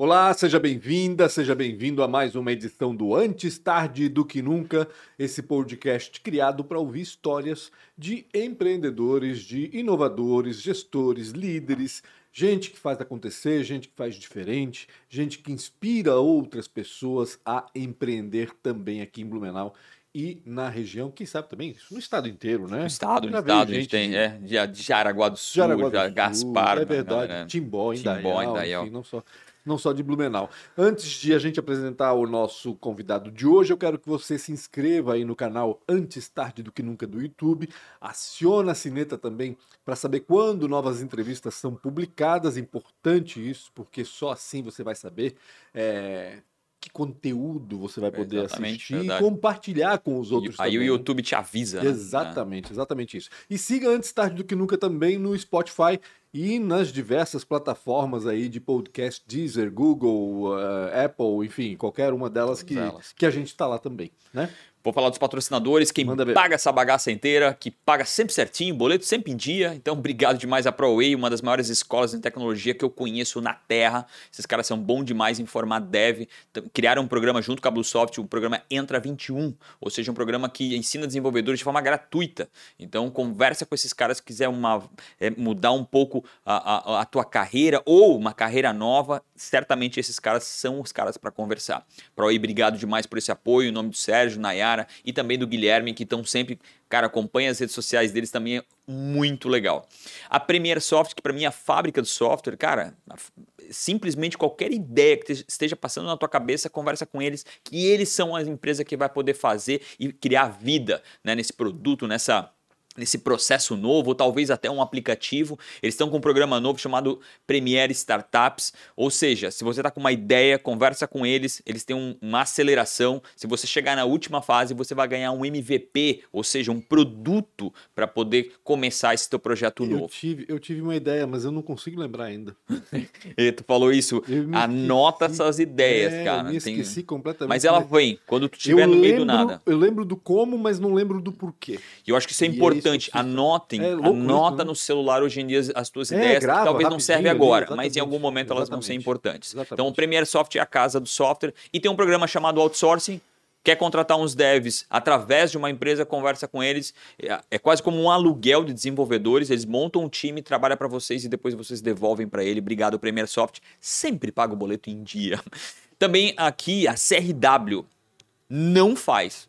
Olá, seja bem-vinda, seja bem-vindo a mais uma edição do Antes Tarde do Que Nunca, esse podcast criado para ouvir histórias de empreendedores, de inovadores, gestores, líderes, gente que faz acontecer, gente que faz diferente, gente que inspira outras pessoas a empreender também aqui em Blumenau e na região, quem sabe também, no estado inteiro, né? No estado, no estado, a gente tem, é, de, de Jaraguá do Sul, Jaraguá do Sul, Gaspar, é verdade, né, né? Timbó, Timbó, Indaial, Indaial. enfim, não só, não só de Blumenau. Antes de a gente apresentar o nosso convidado de hoje, eu quero que você se inscreva aí no canal Antes Tarde do Que Nunca do YouTube, aciona a sineta também para saber quando novas entrevistas são publicadas, importante isso, porque só assim você vai saber é, que conteúdo você vai poder Exatamente, assistir e verdade. compartilhar com os outros E- Aí o também. YouTube te avisa, né? Exatamente, exatamente isso. E siga antes tarde do que nunca também no Spotify e nas diversas plataformas aí de podcast, Deezer, Google, eh, Apple, enfim, qualquer uma delas que, Todas elas. que a gente está lá também, né? Vou falar dos patrocinadores, quem Manda ver. paga essa bagaça inteira, que paga sempre certinho, boleto sempre em dia. Então, obrigado demais a ProWay, uma das maiores escolas de tecnologia que eu conheço na Terra. Esses caras são bons demais em formar dev. Então, Criaram um programa junto com a Bluesoft, o programa Entra 21, ou seja, um programa que ensina desenvolvedores de forma gratuita. Então, conversa com esses caras se quiser uma, é, mudar um pouco a, a, a tua carreira ou uma carreira nova. Certamente esses caras são os caras para conversar. ProWay, obrigado demais por esse apoio. Em nome do Sérgio, Nayara e também do Guilherme, que estão sempre. Cara, acompanha as redes sociais deles também, é muito legal. A Premier Soft, que para mim é a fábrica do software, cara, a simplesmente qualquer ideia que te- esteja passando na tua cabeça, conversa com eles, que eles são as empresas que vai poder fazer e criar vida né, nesse produto, nessa nesse processo novo, ou talvez até um aplicativo. Eles estão com um programa novo chamado Premiere Startups, ou seja, se você está com uma ideia, conversa com eles, eles têm um- uma aceleração. Se você chegar na última fase, você vai ganhar um MVP, ou seja, um produto para poder começar esse teu projeto Eu novo. tive, eu tive uma ideia, mas eu não consigo lembrar ainda. E tu falou isso, anota esqueci. essas ideias, É, cara. Eu me Tem- esqueci completamente. Mas ela vem quando tu estiver no meio do lembro- nada. Eu lembro do como, mas não lembro do porquê. E eu acho que isso é E é isso importante. Anotem, É louco anota isso, né? no celular hoje em dia as- as tuas É, ideias, grava que talvez não servem rapidinho ali, agora, mas em algum momento elas vão ser importantes. Exatamente. Então, o Premiere Soft é a casa do software e tem um programa chamado Outsourcing. Quer contratar uns devs através de uma empresa, conversa com eles. É- É quase como um aluguel de desenvolvedores. Eles montam um time, trabalham para vocês e depois vocês devolvem para ele. Obrigado, Premiere Soft. Sempre paga o boleto em dia. Também aqui a CRW não faz,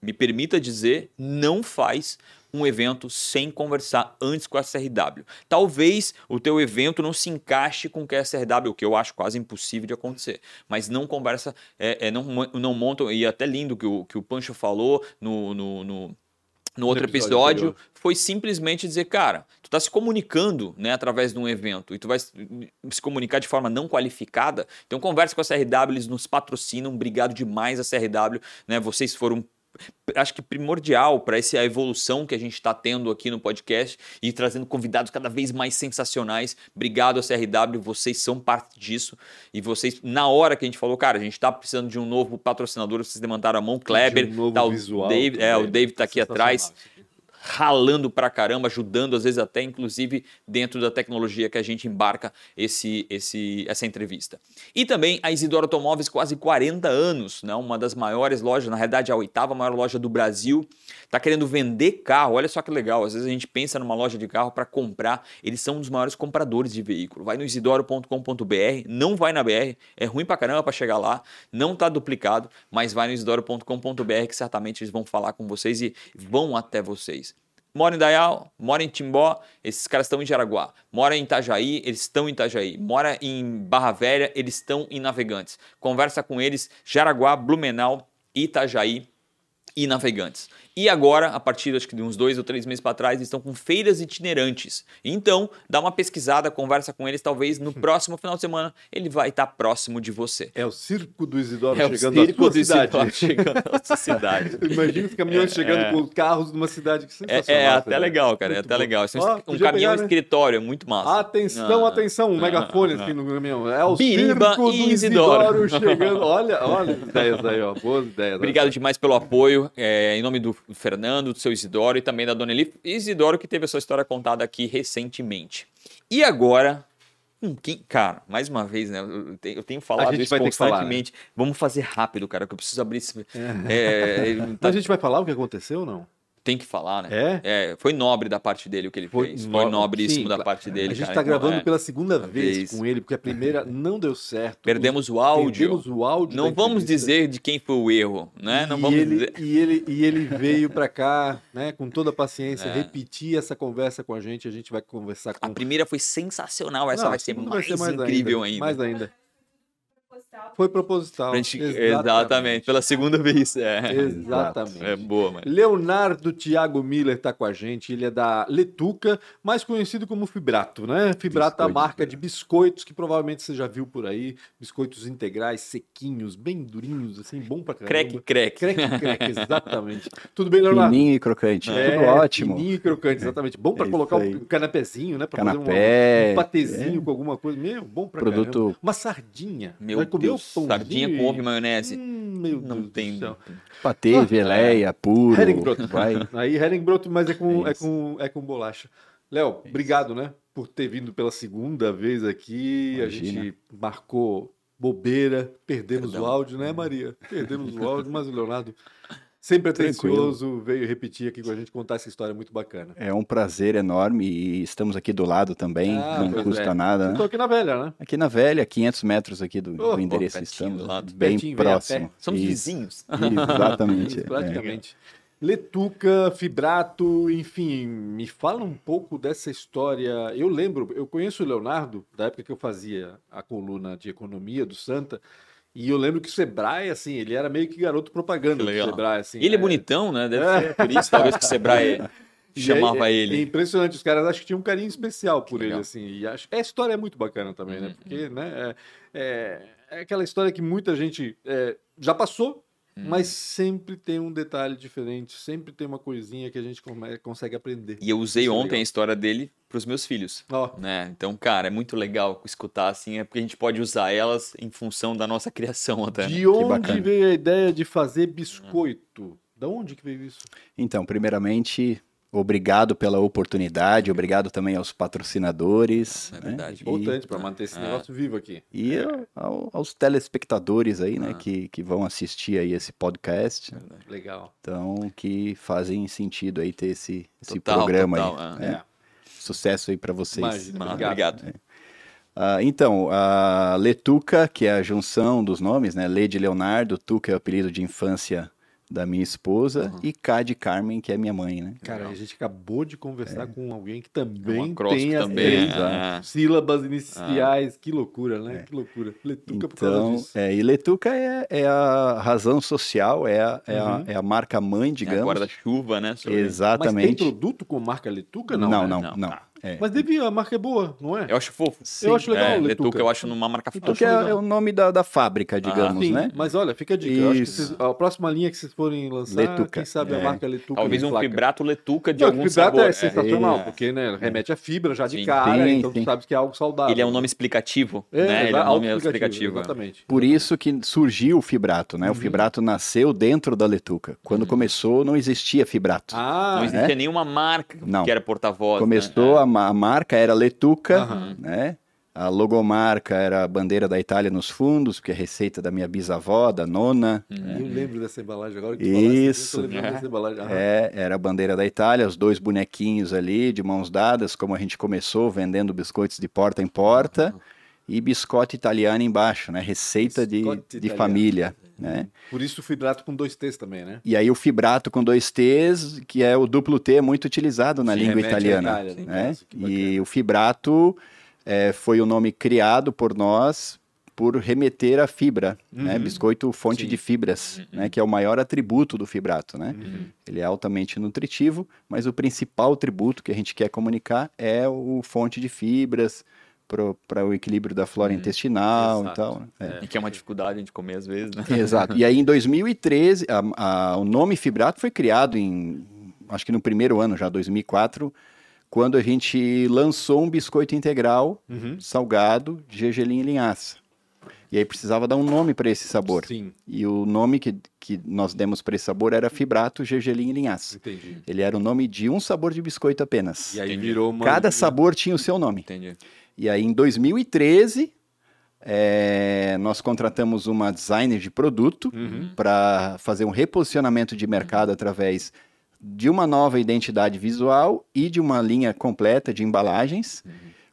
me permita dizer, não faz um evento sem conversar antes com a CRW. Talvez o teu evento não se encaixe com o que é a CRW, o que eu acho quase impossível de acontecer. Mas não conversa, é, é, não, não montam, e é até lindo que o, que o Pancho falou no, no, no, no outro episódio episódio, anterior. foi simplesmente dizer, cara, tu tá se comunicando, né, através de um evento e tu vai se se comunicar de forma não qualificada, então conversa com a CRW, eles nos patrocinam, obrigado demais a CRW, né, vocês foram acho que primordial para essa evolução que a gente está tendo aqui no podcast e trazendo convidados cada vez mais sensacionais. Obrigado a CRW, vocês são parte disso. E vocês, na hora que a gente falou, cara, a gente está precisando de um novo patrocinador, vocês levantaram a mão, Kleber, um novo tá o visual Dave, é, o também. Dave tá aqui atrás. Ralando pra caramba, ajudando às vezes até inclusive dentro da tecnologia que a gente embarca esse, esse, essa entrevista. E também a Isidoro Automóveis, quase 40 anos, né? uma das maiores lojas, na realidade a oitava maior loja do Brasil, está querendo vender carro. Olha só que legal, às vezes a gente pensa numa loja de carro para comprar, eles são um dos maiores compradores de veículo. Vai no isidoro.com.br, não vai na BR, é ruim pra caramba para chegar lá, não tá duplicado, mas vai no isidoro.com.br que certamente eles vão falar com vocês e vão até vocês. Mora em Dayal, mora em Timbó, esses caras estão em Jaraguá. Mora em Itajaí, eles estão em Itajaí. Mora em Barra Velha, eles estão em Navegantes. Conversa com eles, Jaraguá, Blumenau, Itajaí e Navegantes. E agora, a partir acho que de uns dois ou três meses para trás, eles estão com feiras itinerantes. Então, dá uma pesquisada, conversa com eles, talvez no próximo final de semana ele vai estar próximo de você. É o circo do Isidoro É chegando à circo sua do Isidoro cidade. chegando à sua cidade. Imagina os caminhões chegando é. com os carros numa cidade que É, sensacional. é até né? legal, cara. É Muito até bom. legal. É Ó, um caminhão pegar, né? escritório, é muito massa. Atenção, Ah, atenção, um ah, megafone ah, assim no caminhão. É o Biriba circo do Isidoro. Isidoro chegando. Olha, olha as ideias aí, ó. Boas ideias. Obrigado demais pelo apoio, é, em nome do Fernando, do seu Isidoro e também da Dona Eli. Isidoro que teve a sua história contada aqui recentemente. E agora, quem. Cara, mais uma vez, né? Eu tenho, eu tenho falado gente isso vai ter que falar, né? constantemente. Vamos fazer rápido, cara, que eu preciso abrir esse. É, Então tá- a gente vai falar o que aconteceu ou não? Tem que falar, né? É? É, foi nobre da parte dele o que ele fez. Foi no- nobríssimo sim, da parte dele. A gente tá Então, gravando é. pela segunda vez, vez. com ele, porque a primeira não deu certo. Perdemos o áudio. Perdemos o áudio. Não vamos dizer de quem foi o erro, né? Não e, vamos ele, dizer. e, ele, e ele veio pra cá, né, com toda a paciência, É. repetir essa conversa com a gente. A gente vai conversar com A primeira foi sensacional, essa Não, vai ser vai ser mais incrível ainda. Mais ainda. Foi proposital. Gente- Exatamente, pela segunda vez. É, Exatamente. é boa, mano. Leonardo Thiago Miller está com a gente, ele é da Letuca, mais conhecido como Fibrato, né? Fibrato é a marca de biscoitos que provavelmente você já viu por aí, biscoitos integrais, sequinhos, bem durinhos, assim, bom pra caramba. Crack, crack. Crack, crack, exatamente. Tudo bem, Leonardo? Fininho e crocante. É, Tudo ótimo. Fininho e crocante, exatamente. Bom pra É colocar aí. um canapézinho, né? Pra fazer Canapé, um, um patezinho com alguma coisa. Meu, bom pra Produto- caramba. Uma sardinha. Meu Deus, sardinha com ovo e maionese. Hum, meu não Deus tem. do. Patê, Ah, geleia, puro. Herringbroto. Vai. Aí Herringbroto, mas é com, É é com, é com bolacha. Léo, obrigado, né? Por ter vindo pela segunda vez aqui. A Imagina. gente marcou bobeira, perdemos Perdão. o áudio, né, Maria? Perdemos o áudio, mas o Leonardo, sempre Tranquilo. atencioso, veio repetir aqui com a gente, contar essa história muito bacana. É um prazer enorme e estamos aqui do lado também, Ah, não custa é. nada. Estou né? aqui na velha, né? Aqui na Velha, 500 metros aqui do, Oh, do endereço pertinho estamos, do lado. bem próximo. Somos vizinhos. Exatamente. É. praticamente. Letuca, Fibrato, enfim, me fala um pouco dessa história. Eu lembro, eu conheço o Leonardo, da época que eu fazia a coluna de economia do Santa, e eu lembro que o Sebrae, assim, ele era meio que garoto propaganda do legal. Sebrae, assim. Ele é né? bonitão, né? Deve É. ser por isso, talvez, que o Sebrae chamava é- ele. É impressionante, os caras acham que tinham um carinho especial por Que ele, legal. assim. E acho, a história é muito bacana também, né? Uhum, Porque, né, é, é, é aquela história que muita gente é, já passou, Uhum. mas sempre tem um detalhe diferente, sempre tem uma coisinha que a gente consegue aprender. E eu usei Isso é ontem legal. a história dele pros meus filhos. Ó, Né? Então, cara, é muito legal escutar assim, é porque a gente pode usar elas em função da nossa criação até. né? de onde veio a ideia de fazer biscoito? Da onde que veio isso? Então, primeiramente, obrigado pela oportunidade, obrigado também aos patrocinadores. É né? verdade. E- Importante para manter esse É. negócio vivo aqui. E ao- aos telespectadores aí, né, Ah. que, que vão assistir aí esse podcast. Legal. Então, que fazem sentido aí ter esse, esse Total, programa total, aí. é. né? Sucesso aí para vocês. Imagina. Ah, Obrigado. obrigado. Ah, então, a Letuca, que é a junção dos nomes, né? Lê de Leonardo, Tuca é o apelido de infância da minha esposa, Uhum. e K de Carmen, que é minha mãe, né? Cara, Legal. a gente acabou de conversar com alguém que também É acróstico tem as também, três é. sílabas iniciais. Que loucura, né? Que loucura. Letuca por causa Então, disso. é, e Letuca é, é a razão social, é a, é, Uhum. a, é a marca mãe, É digamos. guarda-chuva, né? sobre- Mas tem Exatamente. produto com marca Letuca? Não, não, né? não, Não, não. tá. É. Mas devia, a marca é boa, não é? Eu acho fofo. Eu acho legal é, o Letuca. Letuca. eu acho numa marca fofa. Porque é, é o nome da, da fábrica, digamos, Sim, né? mas olha, fica a dica. Eu acho que vocês- a próxima linha que vocês forem lançar, Letuca. quem sabe a É. marca Letuca. Talvez um placa. vibrato Letuca de Não, algum o vibrato sabor. é sensacional, É. porque né, remete a fibra já de Sim. cara, Sim, então tu sim. sabes que é algo saudável. Ele é um nome explicativo, É, né? Ele é um nome explicativo. é. Exatamente. Por isso que surgiu o Fibrato, né? Uhum. O Fibrato nasceu dentro da Letuca. Quando começou, não existia Fibrato. Ah, Não existia nenhuma marca que era porta-voz. Começou, né? a, ma- a marca era Letuca, Aham. né? A logomarca era a bandeira da Itália nos fundos, porque é receita da minha bisavó, da nona. eu lembro dessa embalagem agora que tu Isso. falasse, eu É. dessa embalagem. Aham. É, era a bandeira da Itália, os dois bonequinhos ali, de mãos dadas, como a gente começou, vendendo biscoitos de porta em porta, e biscoito italiano embaixo, né? Receita de, Biscotti de italiano. família, né? Por isso o fibrato com dois T's também, né? E aí o fibrato com dois T's, que é o duplo T, é muito utilizado na Sim, língua italiana. Itália, né? bacana. E o fibrato é, foi o nome criado por nós por remeter à fibra, né? Uhum. Biscoito fonte Sim. de fibras, né? Que é o maior atributo do fibrato, né? Uhum. Ele é altamente nutritivo, mas o principal tributo que a gente quer comunicar é o fonte de fibras para o equilíbrio da flora intestinal Uhum. Exato. e tal. né? É. E que é uma dificuldade de comer às vezes, né? Exato. E aí, em 2013, a- a- o nome Fibrato foi criado em, acho que no primeiro ano, já 2004, quando a gente lançou um biscoito integral Uhum. salgado de gergelim e linhaça. E aí precisava dar um nome para esse sabor. Sim, E o nome que, que nós demos para esse sabor era Fibrato, gergelim e linhaça. entendi. Ele era o nome de um sabor de biscoito apenas. E aí Entendi. virou uma... Cada sabor tinha o seu nome. Entendi. E aí, em 2013, é, nós contratamos uma designer de produto Uhum. para fazer um reposicionamento de mercado através de uma nova identidade visual e de uma linha completa de embalagens,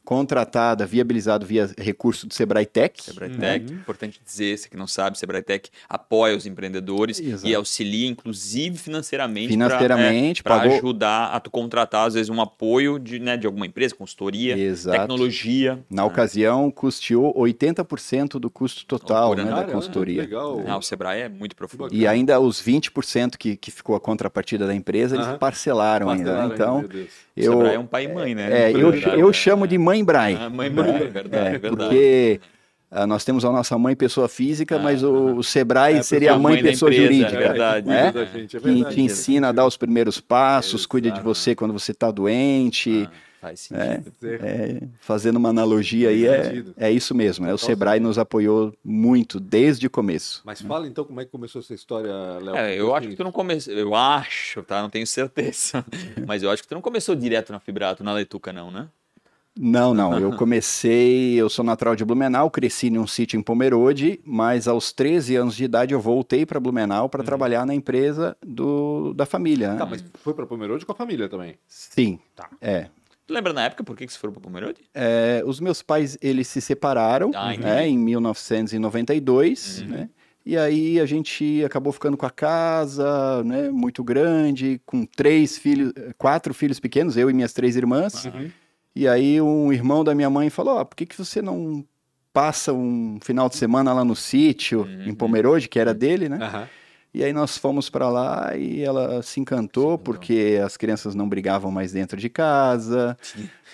contratada, viabilizado via recurso do Sebrae Tech. Sebrae Uhum. Tech, importante dizer, você que não sabe, Sebrae Tech apoia os empreendedores Exato. e auxilia, inclusive financeiramente, Financeiramente, para pagou- ajudar a tu contratar, às vezes, um apoio de, né, de alguma empresa, consultoria, Exato. tecnologia. Na ocasião, custeou 80% do custo total né, né? da Caramba, consultoria. que legal. Ah, o Sebrae é muito profundo. E ainda os 20% que, que ficou a contrapartida da empresa, eles Aham. parcelaram ainda. Parcelaram né? Então, Deus. O eu, Sebrae é um pai e mãe, né? é, eu, eu né? chamo de mãe Brai. Ah, mãe, mãe, é verdade, É, é verdade. porque ah, nós temos a nossa mãe pessoa física, Ah, mas o, o Sebrae É, seria a mãe mãe pessoa empresa, jurídica. é verdade. que né? da gente, é Que verdade. te ensina a dar os primeiros passos, cuida de você quando você está doente. Ah, faz sentido. É, fazendo uma analogia aí, é, é isso mesmo. Né? O Sebrae nos apoiou muito desde o começo. Mas fala então como é que começou essa história, Léo. É, eu acho que tu não começou. Eu acho, tá? Não tenho certeza. Mas eu acho que tu não começou direto na Fibrato, na Letuca, não, né? Não, não. Eu comecei, eu sou natural de Blumenau, cresci num sítio em Pomerode, mas aos 13 anos de idade eu voltei para Blumenau para trabalhar na empresa do, da família. né? Tá, mas foi pra Pomerode com a família também. Sim. Tá. É. Tu lembra na época por que que vocês foram pra Pomerode? É, os meus pais, eles se separaram Ah, né, em 1992, Uhum. né? E aí a gente acabou ficando com a casa, né, muito grande, com três filhos, quatro filhos pequenos, eu e minhas três irmãs. Uhum. E aí um irmão da minha mãe falou, ó, por que, que você não passa um final de semana lá no sítio, Uhum. em Pomerode, que era dele, né? Aham. E aí nós fomos para lá e ela se encantou porque as crianças não brigavam mais dentro de casa,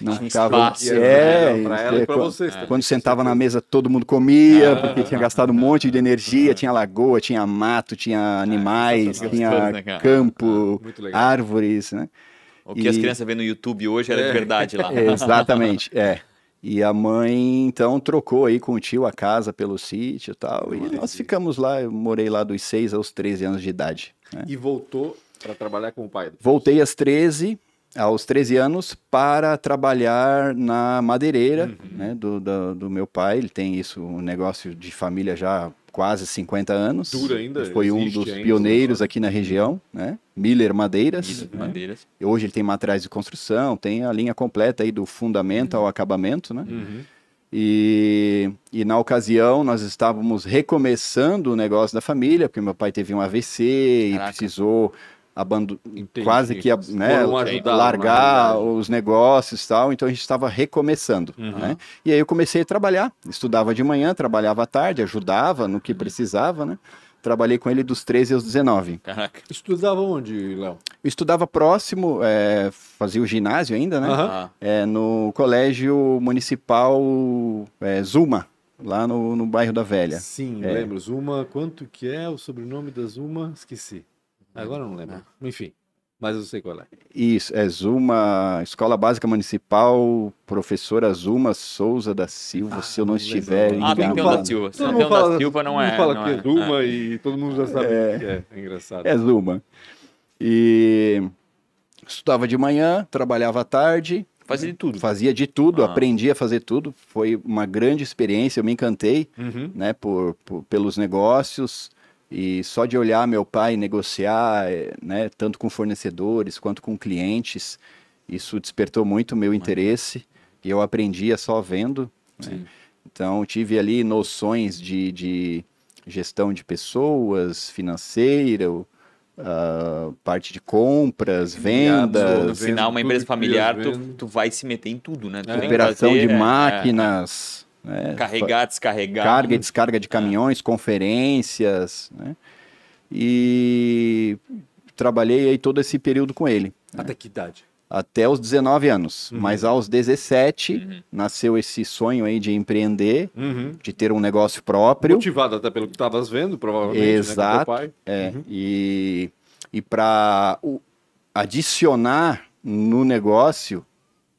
não ficavam... É, pra ela e pra quando- vocês. também. quando sentava na mesa, todo mundo comia, Ah. porque tinha gastado um monte de energia, tinha lagoa, tinha mato, tinha animais, sensacional. tinha né, campo, legal. árvores, né? O que as E- crianças vêem no YouTube hoje era É. de verdade lá. Exatamente, é. E a mãe, então, trocou aí com o tio a casa pelo sítio e tal, e nós ficamos lá, eu morei lá dos 6 aos 13 anos de idade. né? E voltou pra trabalhar com o pai. Voltei às 13, aos 13 anos para trabalhar na madeireira Uhum. né, do, do, do meu pai. Ele tem isso, um negócio de família já quase 50 anos. Dura ainda, Foi um dos ainda pioneiros aqui na região, né? Miller Madeiras. De né? Madeiras. E Hoje ele tem materiais de construção, tem a linha completa aí do fundamento ao acabamento, né? Uhum. E, e na ocasião nós estávamos recomeçando o negócio da família, porque meu pai teve um AVC e Caraca. precisou abando Entendi. quase que né, ajudar, largar na realidade. os negócios e tal, então a gente estava recomeçando. Uhum. né? E aí eu comecei a trabalhar, estudava de manhã, trabalhava à tarde, ajudava no Uhum. que precisava, né? Trabalhei com ele dos 13 aos 19. Caraca. Estudava onde, Léo? Eu estudava próximo, é, fazia o ginásio ainda, né? Ah, É, no Colégio Municipal é, Zuma, lá no, no bairro da Velha. Sim, É. lembro. Zuma, quanto que é o sobrenome da Zuma? Esqueci. Agora eu não lembro. Enfim, mas eu sei qual é. Isso, é Zuma, Escola Básica Municipal, professora Zuma Souza da Silva, Ah, se eu não não estiver lembro. ah tem um fala- da Silva. Se Todo mundo um da fala- Silva, não é. fala não que é é. Zuma e todo mundo já sabe É. que é. É engraçado. É Zuma. E estudava de manhã, trabalhava à tarde, Fazia de tudo. fazia de tudo, Ah. aprendi a fazer tudo. Foi uma grande experiência, eu me encantei. Uhum. né, por, por- pelos negócios e só de olhar meu pai negociar, eh, né, tanto com fornecedores quanto com clientes, isso despertou muito o meu interesse e eu aprendia só vendo. né. Então tive ali noções de, de gestão de pessoas, financeira, ah, parte de compras, vendas, No final, uma empresa familiar, ia tu, tu vai se meter em tudo, né? Tu É. operação fazer, de é, máquinas, né, é, carregar, descarregar. carga e descarga de caminhões, conferências, né? E trabalhei aí todo esse período com ele, Até que idade? até os 19 anos. Uhum. Mas aos 17 Uhum. nasceu esse sonho aí de empreender, Uhum. de ter um negócio próprio. Motivado até pelo que estavas vendo, provavelmente, Exato. né, com teu pai. É, Uhum. e, e para adicionar no negócio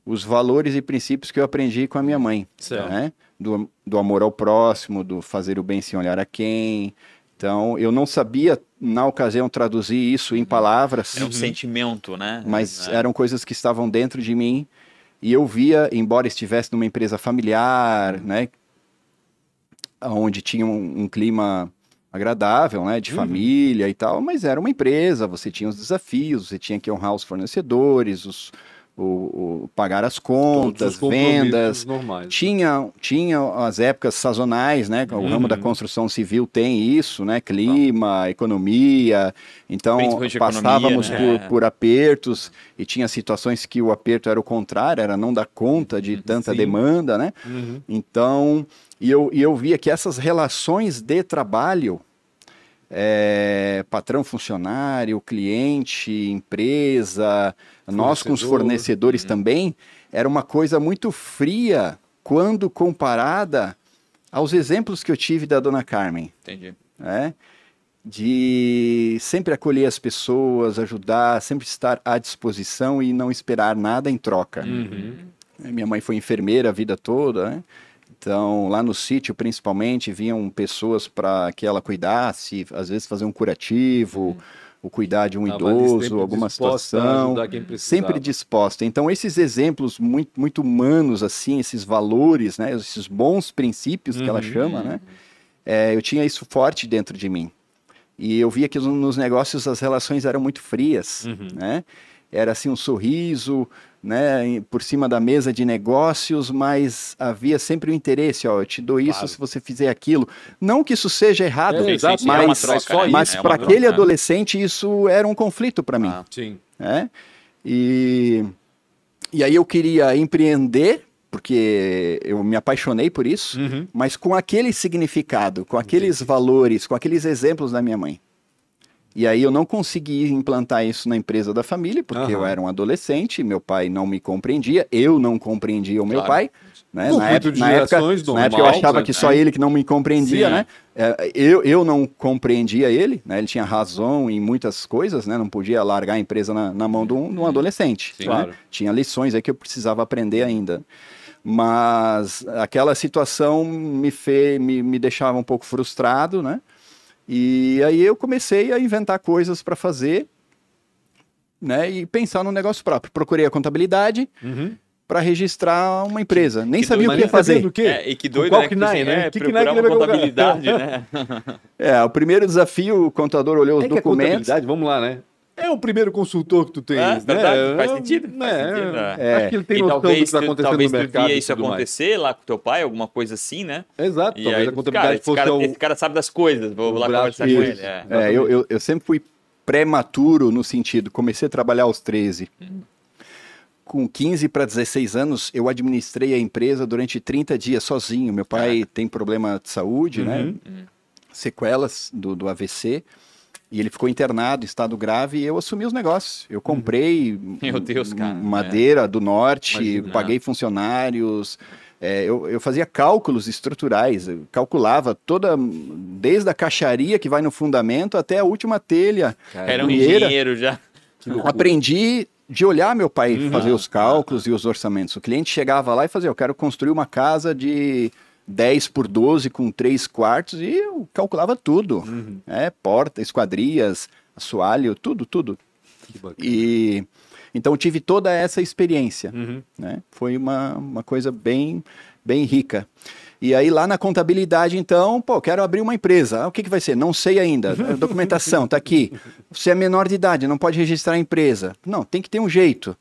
os valores e princípios que eu aprendi com a minha mãe. Certo. né? Do, do amor ao próximo, do fazer o bem sem olhar a quem. Então, eu não sabia, na ocasião, traduzir isso em palavras, Era um sentimento, né? mas É. eram coisas que estavam dentro de mim. E eu via, embora estivesse numa empresa familiar, né, onde tinha um, um clima agradável, né, de Uhum. família e tal, mas era uma empresa, você tinha os desafios, você tinha que honrar os fornecedores, os, o, o- pagar as contas, vendas, normais. tinha, tinha as épocas sazonais, né? O ramo da Uhum. construção civil tem isso, né? Clima, economia. Então, passávamos economia, né? por, por apertos e tinha situações que o aperto era o contrário, era não dar conta de tanta Sim. demanda, né? Uhum. Então, e eu, e eu via que essas relações de trabalho, é, patrão funcionário, cliente, empresa, nós com os Fornecedor. fornecedores também, era uma coisa muito fria quando comparada aos exemplos que eu tive da dona Carmen Entendi. né? De sempre acolher as pessoas, ajudar, sempre estar à disposição e não esperar nada em troca. Uhum. Minha mãe foi enfermeira a vida toda, né? Então, lá no sítio, principalmente, vinham pessoas para que ela cuidasse, às vezes fazer um curativo, ou cuidar de um Tava idoso, alguma situação sempre disposta. Então, esses exemplos muito, muito humanos, assim, esses valores, né, esses bons princípios que ela Uhum. chama, né, é, eu tinha isso forte dentro de mim. E eu via que no- nos negócios as relações eram muito frias, Uhum. né? Era assim um sorriso, né, por cima da mesa de negócios, mas havia sempre o interesse, ó, eu te dou isso Claro. se você fizer aquilo. Não que isso seja errado, É, exato, sim, é mas, troca, só né? mas É para aquele né? adolescente isso era um conflito para mim Ah. Sim. né? E, e aí eu queria empreender, porque eu me apaixonei por isso, Uhum. mas com aquele significado, com aqueles valores, com aqueles exemplos da minha mãe. E aí eu não consegui implantar isso na empresa da família, porque eu Aham. era um adolescente, meu pai não me compreendia, eu não compreendia o meu Claro. pai. Né? Na, época, na, época, gerações, na época eu normal, achava né? que só ele que não me compreendia, Sim. né? É, eu, eu não compreendia ele, né? Ele tinha razão em muitas coisas, né? Não podia largar a empresa na, na mão de um, de um adolescente. Sim. né? Claro. Tinha lições aí que eu precisava aprender ainda. Mas aquela situação me, fe, me, me deixava um pouco frustrado, né? E aí eu comecei a inventar coisas para fazer, né? E pensar no negócio próprio. Procurei a contabilidade Uhum. para registrar uma empresa. Nem que sabia o que ia nem sabia fazer. do quê? É, e que doido, qual né? que nai, assim, né? É, Que que nai que contabilidade, né? É, o primeiro desafio, o contador olhou os É que a documentos. contabilidade, vamos lá, né? É o primeiro consultor que tu tem. É, né? verdade, faz É, sentido, faz é, sentido, né? É. Acho que ele tem e noção do que talvez, está acontecendo talvez no tu mercado. via e isso tudo mais. acontecer lá com teu pai, alguma coisa assim, né? Exato, E talvez aí, a contabilidade cara, esse fosse cara, o... esse cara sabe das coisas, vou o lá conversar com direito. ele. É. É, eu, eu, eu sempre fui prematuro no sentido, comecei a trabalhar aos 13. Com 15 para 16 anos, eu administrei a empresa durante 30 dias sozinho. Meu pai tem problema de saúde, né? Uhum. Sequelas do, do AVC. E ele ficou internado, estado grave, e eu assumi os negócios. Eu comprei Meu Deus, cara, madeira do norte, Imagina. paguei funcionários. é, eu, eu fazia cálculos estruturais, eu calculava toda, desde a caixaria que vai no fundamento até a última telha. Era um engenheiro já. Aprendi de olhar meu pai Uhum. fazer os cálculos e os orçamentos. O cliente chegava lá e fazia, eu quero construir uma casa de 10 por 12 com três quartos e eu calculava tudo. Uhum. É, porta, esquadrias, assoalho, tudo, tudo. E então tive toda essa experiência, Uhum. né? Foi uma, uma coisa bem bem rica. E aí lá na contabilidade, então, pô, quero abrir uma empresa. Ah, o que, que vai ser? Não sei ainda. A documentação tá aqui. Você é menor de idade, não pode registrar a empresa. Não, tem que ter um jeito.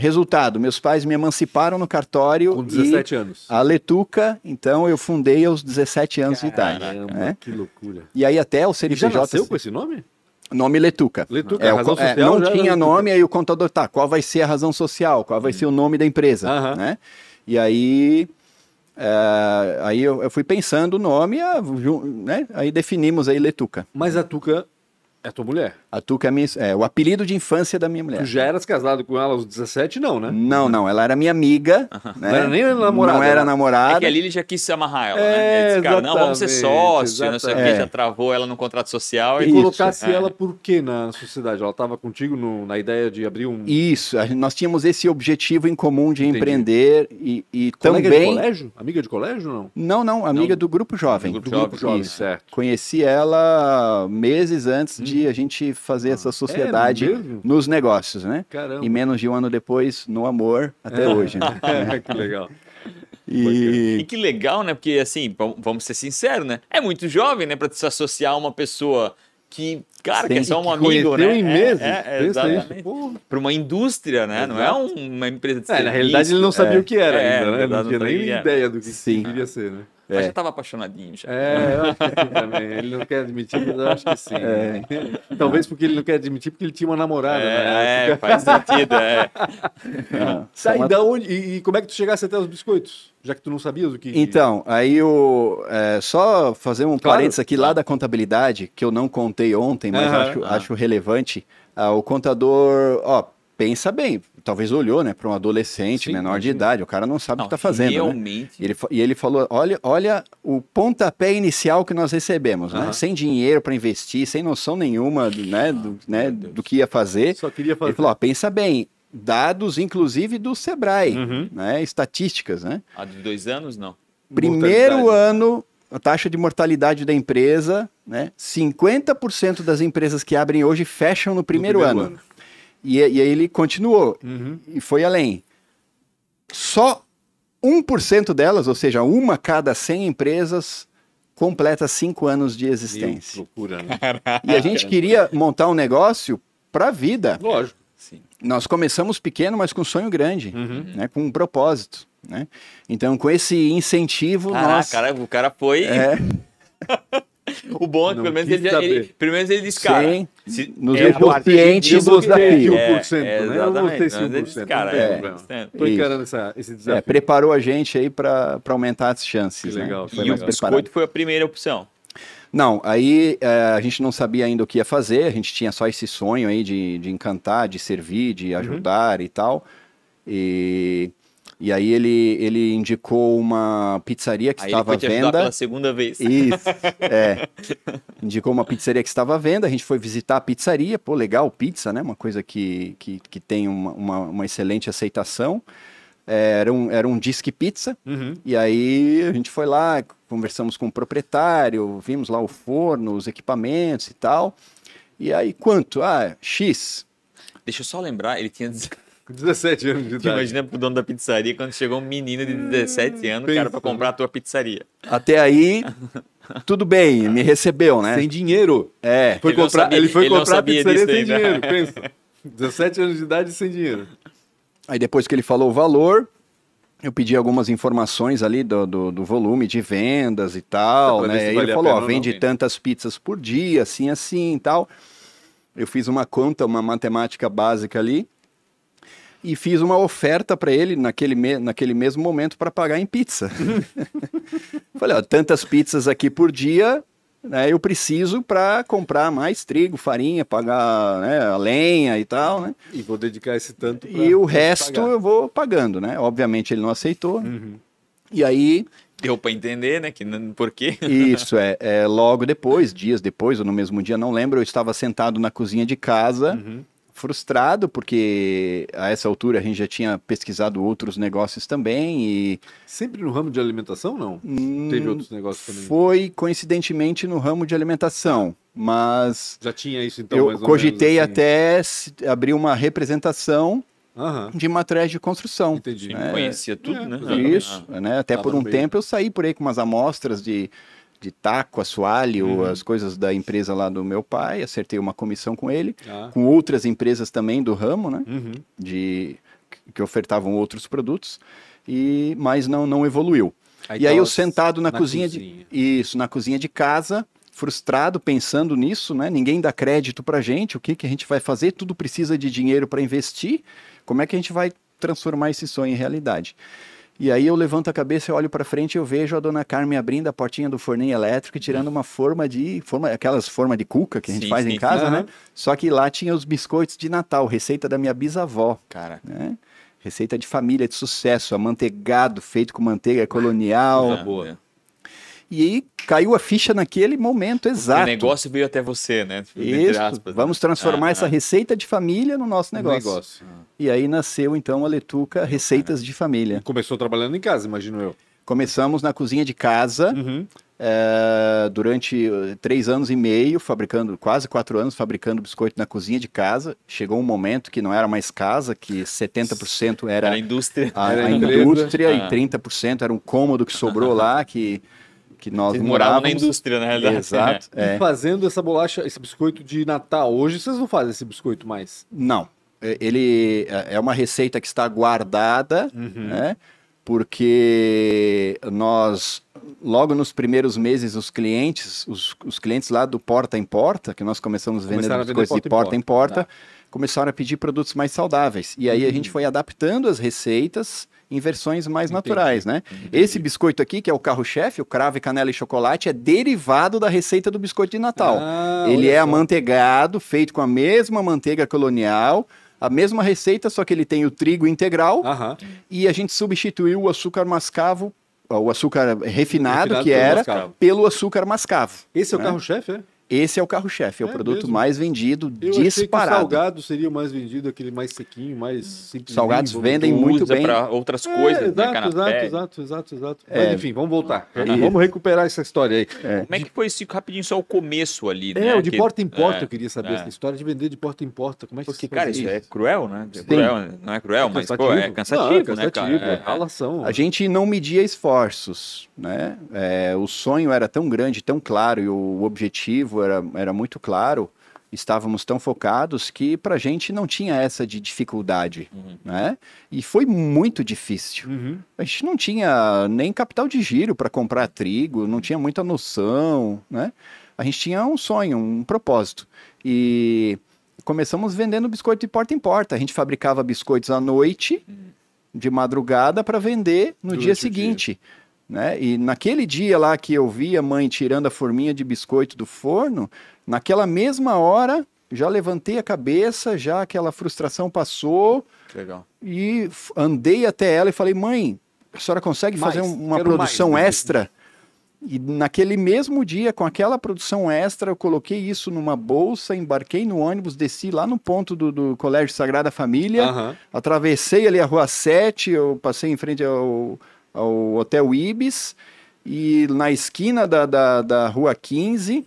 Resultado, meus pais me emanciparam no cartório Com 17 e anos. a Letuca, então eu fundei aos 17 anos de idade. Caramba, né? que loucura. E aí até o E já CNPJ... nasceu com esse nome? Nome Letuca. Letuca, É, o razão é, social não já tinha nome, aí o contador, tá, qual vai ser a razão social, qual vai ser o nome da empresa, Aham. né? E aí, é, aí eu, eu fui pensando o nome, ah, né? aí definimos aí Letuca. Mas a Tuca é tua mulher. A Tuca é, minha, é o apelido de infância da minha mulher. Tu já eras casado com ela aos 17, não, né? Não, não, ela era minha amiga. né? Não era nem namorada, Não era ela- namorada. É que a Lili já quis se amarrar ela, É, né? Ele disse, cara, não, vamos ser exatamente, sócio, não sei o que, exatamente. já travou ela no contrato social. E E... colocasse É. ela por quê na sociedade? Ela estava contigo no- na ideia de abrir um Isso, nós tínhamos esse objetivo em comum de Entendi. empreender e, e colega de também... colégio? Amiga de colégio ou não? Não, não, amiga Não, do Grupo Jovem. do Do grupo jovem, Isso. certo. Conheci ela meses antes de de a gente fazer essa sociedade É mesmo? nos negócios, né? Caramba. E menos de um ano depois, no amor, até hoje. Né? que legal. E E que legal, né? Porque, assim, vam- vamos ser sinceros, né? É muito jovem, né? Pra se associar a uma pessoa que, cara, que é Sim, só um amigo, né? em É, meses. É, é, isso. exatamente. Pô. Pra uma indústria, né? Não é Exato. um- uma empresa de É, na serviço. realidade ele não sabia é. o que era É, ainda, né? Não tinha nem ideia do que Sim. ser, né? Mas É. já tava apaixonadinho, já. É, eu acho que sim também. Ele não quer admitir, mas eu acho que sim. É. Talvez porque ele não quer admitir, porque ele tinha uma namorada na É, é, faz sentido, é. Tá, e, uma- da onde, e, e como é que tu chegasse até os biscoitos? Já que tu não sabias o que... Então, aí o é, só fazer um Claro, parênteses aqui lá da contabilidade, que eu não contei ontem, mas Aham, acho, ah. acho relevante. Ah, o contador, ó, pensa bem, talvez olhou, né, para um adolescente Sim, menor de idade, o cara não sabe o que tá fazendo, né? realmente. E ele, e ele falou: olha, olha o pontapé inicial que nós recebemos, né? Sem dinheiro para investir, sem noção nenhuma do, né, do, né, do que ia fazer. Só queria fazer... Ele falou: ó, pensa bem, dados inclusive do Sebrae, Uhum. né? Estatísticas, né? Há de dois anos, não. Primeiro ano, a taxa de mortalidade da empresa, né? 50% das empresas que abrem hoje fecham no primeiro, primeiro ano. E, e aí ele continuou Uhum. e foi além. Só 1% delas, ou seja, uma a cada 100 empresas, completa 5 anos de existência. loucura, né? E a gente queria montar um negócio para a vida. Lógico. Sim. Nós começamos pequeno, mas com sonho grande, Uhum. né? com um propósito. Né? Então, com esse incentivo, Caraca, nós... cara, o cara foi. É, O bom é que pelo menos ele, já- ele- pelo menos ele disse, cara. Sim, se- nos é ciente do desafio. É, 1%, é, né? Eu não sei Mas ele 1%, disse, cara, é, é. Tô encarando essa, esse é, desafio. preparou a gente aí para aumentar as chances. Que legal, né? que Foi E mais o preparado. biscoito foi a primeira opção. Não, aí é, a gente não sabia ainda o que ia fazer, a gente tinha só esse sonho aí de, de encantar, de servir, de ajudar e tal. E, e aí ele, ele indicou uma pizzaria que Aí estava à venda. pela segunda vez. Isso, é. Indicou uma pizzaria que estava à venda, a gente foi visitar a pizzaria, pô, legal, pizza, né? Uma coisa que, que, que tem uma, uma, uma excelente aceitação. É, Era um, era um disque pizza, Uhum. e aí a gente foi lá, conversamos com o proprietário, vimos lá o forno, os equipamentos e tal. E aí, quanto? Ah, X. Deixa eu só lembrar, ele tinha. Com 17 anos de idade. imagina pro dono da pizzaria quando chegou um menino de 17 anos, cara, pensa, pra comprar a tua pizzaria. Até aí, tudo bem, me recebeu, né? Sem dinheiro. É. Foi Ele comprar, sabia- ele foi ele comprar a pizzaria sem ainda. dinheiro, pensa. 17 anos de idade sem dinheiro. Aí depois que ele falou o valor, eu pedi algumas informações ali do, do, do volume de vendas e tal, né? Ele falou, ó, vende não. tantas pizzas por dia, assim, assim e tal. Eu fiz uma conta, uma matemática básica ali e fiz uma oferta para ele naquele, me naquele mesmo momento para pagar em pizza. Falei, ó, tantas pizzas aqui por dia, né? Eu preciso para comprar mais trigo, farinha, pagar né, a lenha e tal, né? E vou dedicar esse tanto pra E o resto pagar. eu vou pagando, né? Obviamente ele não aceitou. Uhum. E aí, Deu pra entender, né? Que não, por quê? isso é, é logo depois, dias depois, ou no mesmo dia, não lembro, eu estava sentado na cozinha de casa, Uhum. Frustrado, porque a essa altura a gente já tinha pesquisado outros negócios também e Sempre no ramo de alimentação, não? hum, Teve outros negócios também? foi coincidentemente no ramo de alimentação, mas Já tinha isso então, eu mais ou cogitei menos, assim? até abrir uma representação Aham, de materiais de construção. entendi. Sim, É, conhecia tudo, é, né? exatamente. Isso, né? Até por um meio. tempo eu saí por aí com umas amostras de, de taco, assoalho, Uhum. as coisas da empresa lá do meu pai, acertei uma comissão com ele, Ah, com outras empresas também do ramo, né? uhum. De, que ofertavam outros produtos, e mas não, não evoluiu. e aí eu sentado na, na cozinha, cozinha. de isso, na cozinha de casa, frustrado, pensando nisso, né? Ninguém dá crédito pra gente, o que que a gente vai fazer? Tudo precisa de dinheiro para investir. Como é que a gente vai transformar esse sonho em realidade? E aí eu levanto a cabeça, eu olho para frente e eu vejo a dona Carmen abrindo a portinha do forninho elétrico e tirando uma forma de, forma, aquelas formas de cuca que a gente Sim, faz sim, em casa, sim. né? Só que lá tinha os biscoitos de Natal, receita da minha bisavó, Cara, né? Receita de família de sucesso, amanteigado feito com manteiga colonial. Coisa boa. é. E aí caiu a ficha naquele momento O exato. negócio veio até você, né? Entre Isso, aspas, né? vamos transformar Ah, essa ah. receita de família no nosso negócio. negócio. E aí nasceu então a Letuca Receitas de Família. Começou trabalhando em casa, imagino eu. Começamos na cozinha de casa, Uhum. é, durante eh, três anos e meio, fabricando, quase quatro anos, fabricando biscoito na cozinha de casa. Chegou um momento que não era mais casa, que 70% era, Era a indústria. a, Era a indústria Ah. e 30% era um cômodo que sobrou lá, que, que nós Vocês moravam na morávamos. indústria, na realidade. Exato. E é. fazendo essa bolacha, esse biscoito de Natal. Hoje vocês não fazem esse biscoito mais. Não. É- Ele é é uma receita que está guardada, Uhum. né? Porque nós, logo nos primeiros meses, os clientes, os, os clientes lá do porta em porta, que nós começamos vendendo Começaram a vender biscoitos de porta porta em em porta, porta. começaram a pedir produtos mais saudáveis. E aí a gente foi adaptando as receitas em versões mais Entendi. naturais, né? Esse biscoito aqui, que é o carro-chefe, o cravo e canela e chocolate, é derivado da receita do biscoito de Natal. Ah, Ele é só. amanteigado, feito com a mesma manteiga colonial, a mesma receita, só que ele tem o trigo integral Aham. e a gente substituiu o açúcar mascavo, o açúcar refinado, Refinado que era, mascavo. pelo açúcar mascavo. Esse é o né? carro-chefe, é? Esse é o carro-chefe, é, o É produto mesmo? mais vendido Eu achei que o disparado. salgado seria o mais vendido, aquele mais sequinho, mais simples. Salgados vendem muito Usa bem. para outras coisas, é, né? exato, Canapé. exato, exato, exato, exato. É. Mas enfim, vamos voltar. Isso. Vamos recuperar essa história aí. É. Como é que foi esse rapidinho só o começo ali, É, né? o de Que- porta em porta é, eu queria saber é. essa história de vender de porta em porta. Como é que Porque, cara, isso é cruel, né? É cruel, não é cruel, mas pô, é cansativo, Não, é né, cansativo, cara? é, É, ralação. A gente não media esforços, né? É, o sonho era tão grande, tão claro, e o objetivo era, era muito claro, estávamos tão focados que pra gente não tinha essa de dificuldade, Uhum. né? E foi muito difícil. Uhum. A gente não tinha nem capital de giro para comprar trigo, não tinha muita noção, né? A gente tinha um sonho, um propósito. E começamos vendendo biscoito de porta em porta. A gente fabricava biscoitos à noite, de madrugada, para vender no Durante dia seguinte. Né? E naquele dia lá que eu vi a mãe tirando a forminha de biscoito do forno, naquela mesma hora já levantei a cabeça, já aquela frustração passou legal. e andei até ela e falei: mãe, a senhora consegue Mais, fazer um- uma produção mais, né?" extra? E naquele mesmo dia, com aquela produção extra, eu coloquei isso numa bolsa, embarquei no ônibus, desci lá no ponto do, do Colégio Sagrada Família, Aham. atravessei ali a Rua 7, eu passei em frente ao, ao Hotel Ibis, e na esquina da, da, da Rua 15,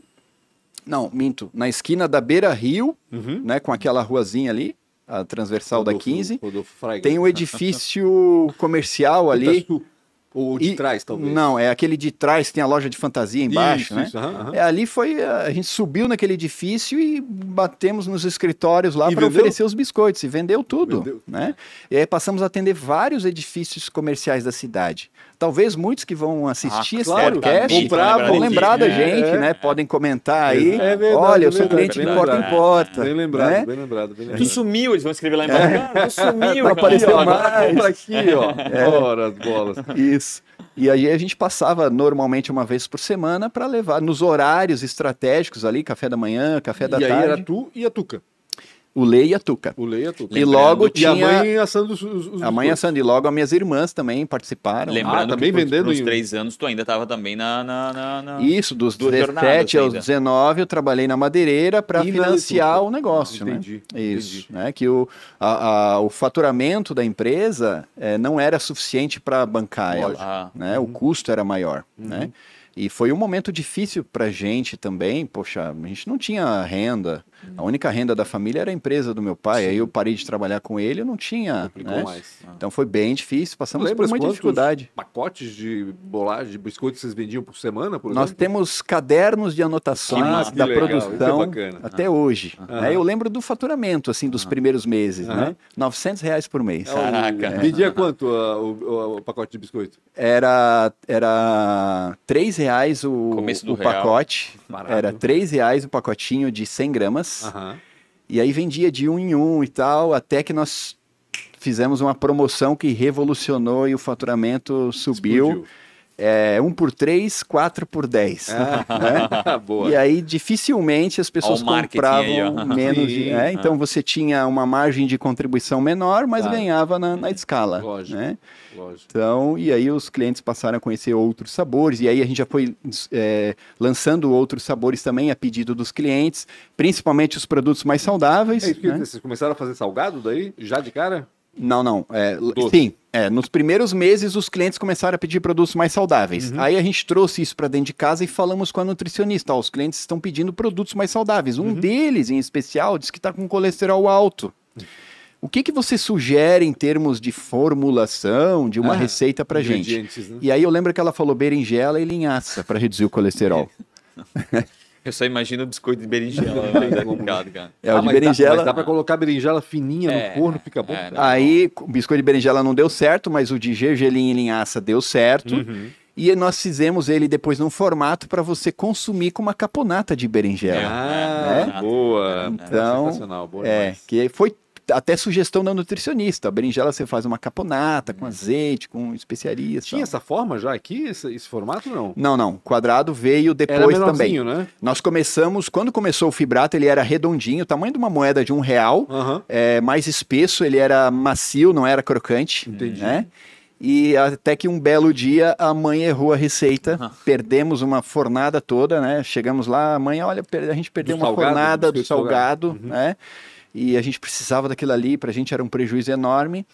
não, minto, na esquina da Beira Rio, Uhum. né, com aquela ruazinha ali, a transversal da Rodolfo- 15, Rodolfo tem um edifício comercial ali. Itaçu. Ou de E- trás, talvez. Não, é aquele de trás que tem a loja de fantasia embaixo, Isso, né? isso, aham, aham. É, ali foi. A gente subiu naquele edifício e batemos nos escritórios lá para oferecer os biscoitos. E vendeu tudo. Vendeu. Né? E aí passamos a atender vários edifícios comerciais da cidade. Talvez muitos que vão assistir Ah, esse claro, podcast compravam vão lembrar da é, gente, é. né? Podem comentar aí. É verdade, Olha, eu sou verdade, cliente de porta em porta. Bem lembrado, né? bem lembrado, bem Tu lembrado. sumiu, eles vão escrever lá embaixo. Cara, tu sumiu, Não cara. apareceu Aqui, ó, agora mais. compra aqui, ó. Ora, as bolas. Isso. E aí a gente passava normalmente uma vez por semana para levar nos horários estratégicos ali, café da manhã, café da E aí tarde, era tu e a Tuca. O Lei e a Tuca. O Lei e a Tuca. E logo E a tinha mãe assando os, os, os a mãe assando, e logo as minhas irmãs também participaram. Lembrando Ah, também que vendendo por uns em- três anos tu ainda estava também na... na, na, na- Isso, dos Duas 17 jornadas aos ainda. 19 eu trabalhei na madeireira para na financiar o negócio, né? Entendi, Isso, entendi. né? Que o, a- a- o faturamento da empresa eh, não era suficiente para bancar ela. Lógico. Ah, né? O custo era maior, né? E foi um momento difícil para gente também. Poxa, a gente não tinha renda. A única renda da família era a empresa do meu pai. Aí eu parei de trabalhar com ele, eu não tinha. Né? mais. Então foi bem difícil. Passamos por muita dificuldade. pacotes de bolagem, de biscoito que vocês vendiam por semana, por Nós exemplo? temos cadernos de anotações Ah, que da legal, é produção bacana. até hoje. Aham. né? Eu lembro do faturamento assim dos primeiros meses, né? 900 reais por mês. É Caraca. Vendia quanto ah, o, o- o pacote de biscoito? Era era três reais o, o pacote. Barato. Era três reais o pacotinho de 100 gramas. Aham. E aí vendia de um em um e tal, até que nós fizemos uma promoção que revolucionou e o faturamento subiu. Explodiu. É, um por três, quatro por dez. né? Ah, boa. E aí dificilmente as pessoas compravam aí, menos. De- é, então você tinha uma margem de contribuição menor, mas Claro. ganhava na, na escala. Lógico. Né? Lógico. Então, e aí os clientes passaram a conhecer outros sabores, e aí a gente já foi é, lançando outros sabores também a pedido dos clientes, principalmente os produtos mais saudáveis. É né? vocês começaram a fazer salgado daí? Já de cara? Não, não. É, sim, é, nos primeiros meses os clientes começaram a pedir produtos mais saudáveis. Uhum. Aí a gente trouxe isso para dentro de casa e falamos com a nutricionista. Ó, os clientes estão pedindo produtos mais saudáveis. Uhum. Um deles, em especial, diz que está com colesterol alto. O que, que você sugere em termos de formulação, de uma Ah, receita para gente? Né? E aí eu lembro que ela falou berinjela e linhaça para reduzir o colesterol. Eu só imagino o biscoito de berinjela. Né? como. Complicado, cara. É, o de mas Dá, berinjela. mas dá pra colocar berinjela fininha É, no forno, fica bom. é. Aí, o biscoito de berinjela não deu certo, mas o de gergelim e linhaça deu certo. Uhum. E nós fizemos ele depois num formato para você consumir com uma caponata de berinjela. Ah, É. boa. Então, Sensacional, boa É, que foi até sugestão da nutricionista. A berinjela você faz uma caponata com azeite, com especiarias. Tinha tal. essa forma já aqui, esse, esse formato não? Não, não. Quadrado veio Era depois também. né? Nós começamos, quando começou o fibrato, ele era redondinho, tamanho de uma moeda de um real. Aham. é, mais espesso, ele era macio, não era crocante. Entendi. Né? E até que um belo dia a mãe errou a receita, perdemos uma fornada toda, né? Chegamos lá, a mãe, olha, a gente perdeu Do uma salgado, fornada do salgado. salgado, né? E a gente precisava daquilo ali, pra gente era um prejuízo enorme.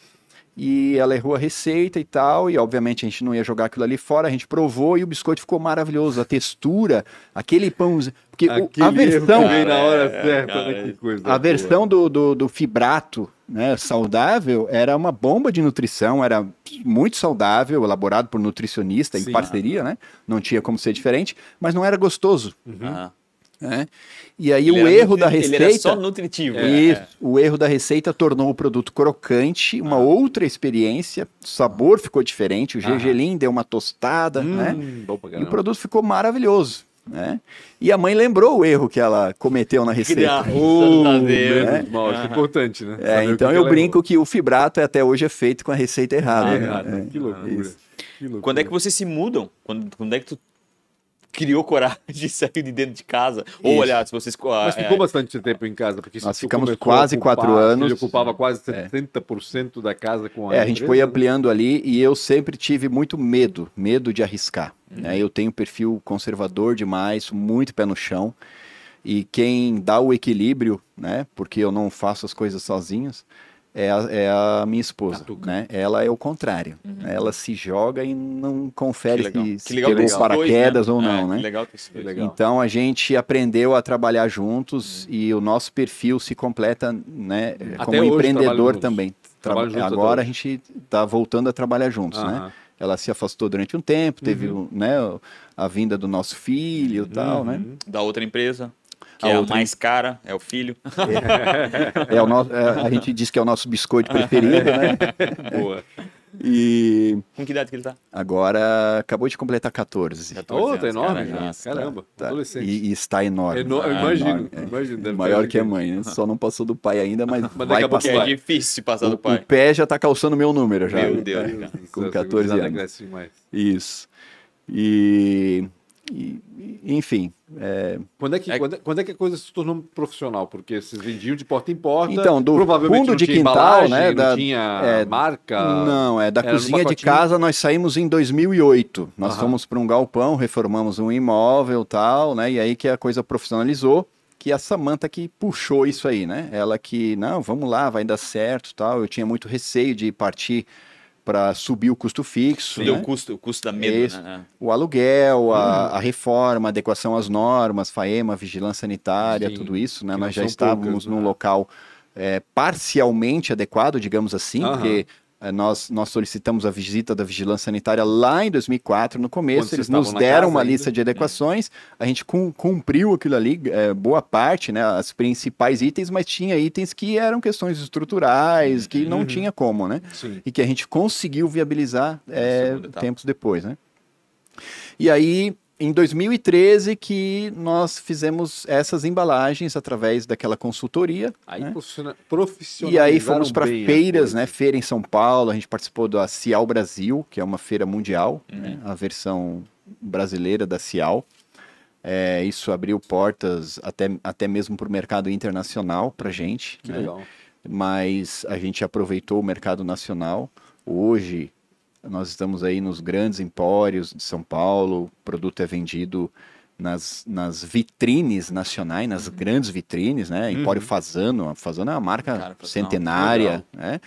E ela errou a receita e tal, e obviamente a gente não ia jogar aquilo ali fora, a gente provou e o biscoito ficou maravilhoso, a textura, aquele pão, porque o- Aquele a erro versão que veio na hora É, certa, cara, né? Que coisa a boa. versão do, do, do fibrato né, saudável era uma bomba de nutrição, era muito saudável, elaborado por nutricionista Sim. em parceria, né? Não tinha como ser diferente, mas não era gostoso. Ah. Né? E aí Ele o erro da Ele era receita. só nutritivo. Isso, o erro da receita tornou o produto crocante, uma outra experiência, o sabor ficou diferente, o gergelim deu uma tostada, né? Hum, pra E o produto ficou maravilhoso, né? E a mãe lembrou o erro que ela cometeu na receita. Oh, Deus. menos mal, acho importante, né? É, então eu brinco que o fibrato até hoje é feito com a receita errada. errou. né? Errado. É, Que loucura. Que loucura. Quando é que vocês se mudam? Quando, quando é que tu criou coragem de sair de dentro de casa? Ou, Isso. olha, se vocês... Mas é, ficou bastante tempo em casa, porque Nós ficamos quase ocupar, quatro anos. Ele ocupava quase É. 70% da casa com a É, a gente foi né? ampliando ali e eu sempre tive muito medo, medo de arriscar. Uhum. né? Eu tenho um perfil conservador demais, muito pé no chão. E quem dá o equilíbrio, né? Porque eu não faço as coisas sozinhos, é a, é a minha esposa. Né? Ela é o contrário. né? Ela se joga e não confere Que legal. se, Que legal esses dois, paraquedas né? ou É, não, que né? legal ter esses dois. Legal. Então a gente aprendeu a trabalhar juntos e o nosso perfil se completa, né, Até como hoje empreendedor também. Tra- juntos até Agora a gente está voltando a trabalhar juntos, né? Aham. Ela se afastou durante um tempo, teve Uhum. né, a vinda do nosso filho e tal, né? Da outra empresa, que A é outra- a mais cara, é o filho. É o nosso, é, a gente diz que é o nosso biscoito preferido, né? Boa. E Com que idade que ele tá? agora acabou de completar 14. 14 Ô, tá anos, enorme cara, já. nossa, Caramba, Tá. adolescente. E, e está enorme. Eno- eu Ah, imagino, é. imagino. deve Maior que a mãe, né? Só não passou do pai ainda, mas, daqui vai a pouco Porque passar. é difícil passar O, do o pai. pé já tá calçando meu número já. Meu né? Deus, É, cara. Com Essa 14 gurizada anos. demais. Isso. E, e- enfim, é, Quando é, que, É- Quando, é, quando é que a coisa se tornou profissional? Porque vocês vendiam de porta em porta. Então, do provavelmente fundo não de tinha quintal, né, Não da- tinha é, marca. não, é da cozinha de casa nós saímos em 2008. Nós Aham. fomos para um galpão, reformamos um imóvel, tal, né? E aí que a coisa profissionalizou, que a Samanta que puxou isso aí, né? Ela que, não, vamos lá, vai dar certo, tal. Eu tinha muito receio de partir para subir o custo fixo, né? o custo, o custo da Isso. né? o aluguel, a, a reforma, a adequação às normas, FAEMA, vigilância sanitária, Sim, tudo isso, né? Nós já estávamos poucas, num né? local é, parcialmente adequado, digamos assim, porque é, nós, nós solicitamos a visita da vigilância sanitária lá em 2004, no começo, eles nos deram uma ainda? lista de adequações, a gente cum- cumpriu aquilo ali, é, boa parte, né? As principais itens, mas tinha itens que eram questões estruturais, que não Uhum. tinha como, né? Sim. e que a gente conseguiu viabilizar é, etapa. tempos depois, né? E aí, em 2013, que nós fizemos essas embalagens através daquela consultoria. Aí né? profissional- E aí fomos para feiras, né? Feira em São Paulo, a gente participou da Cial Brasil, que é uma feira mundial, né? a versão brasileira da Cial. É, isso abriu portas até, até mesmo para o mercado internacional para gente. Que né? legal. mas a gente aproveitou o mercado nacional. Hoje nós estamos aí nos grandes empórios de São Paulo, o produto é vendido nas, nas vitrines nacionais, nas grandes vitrines, né? Empório Fazano, a Fazano é uma marca Cara, Fazano, centenária, né?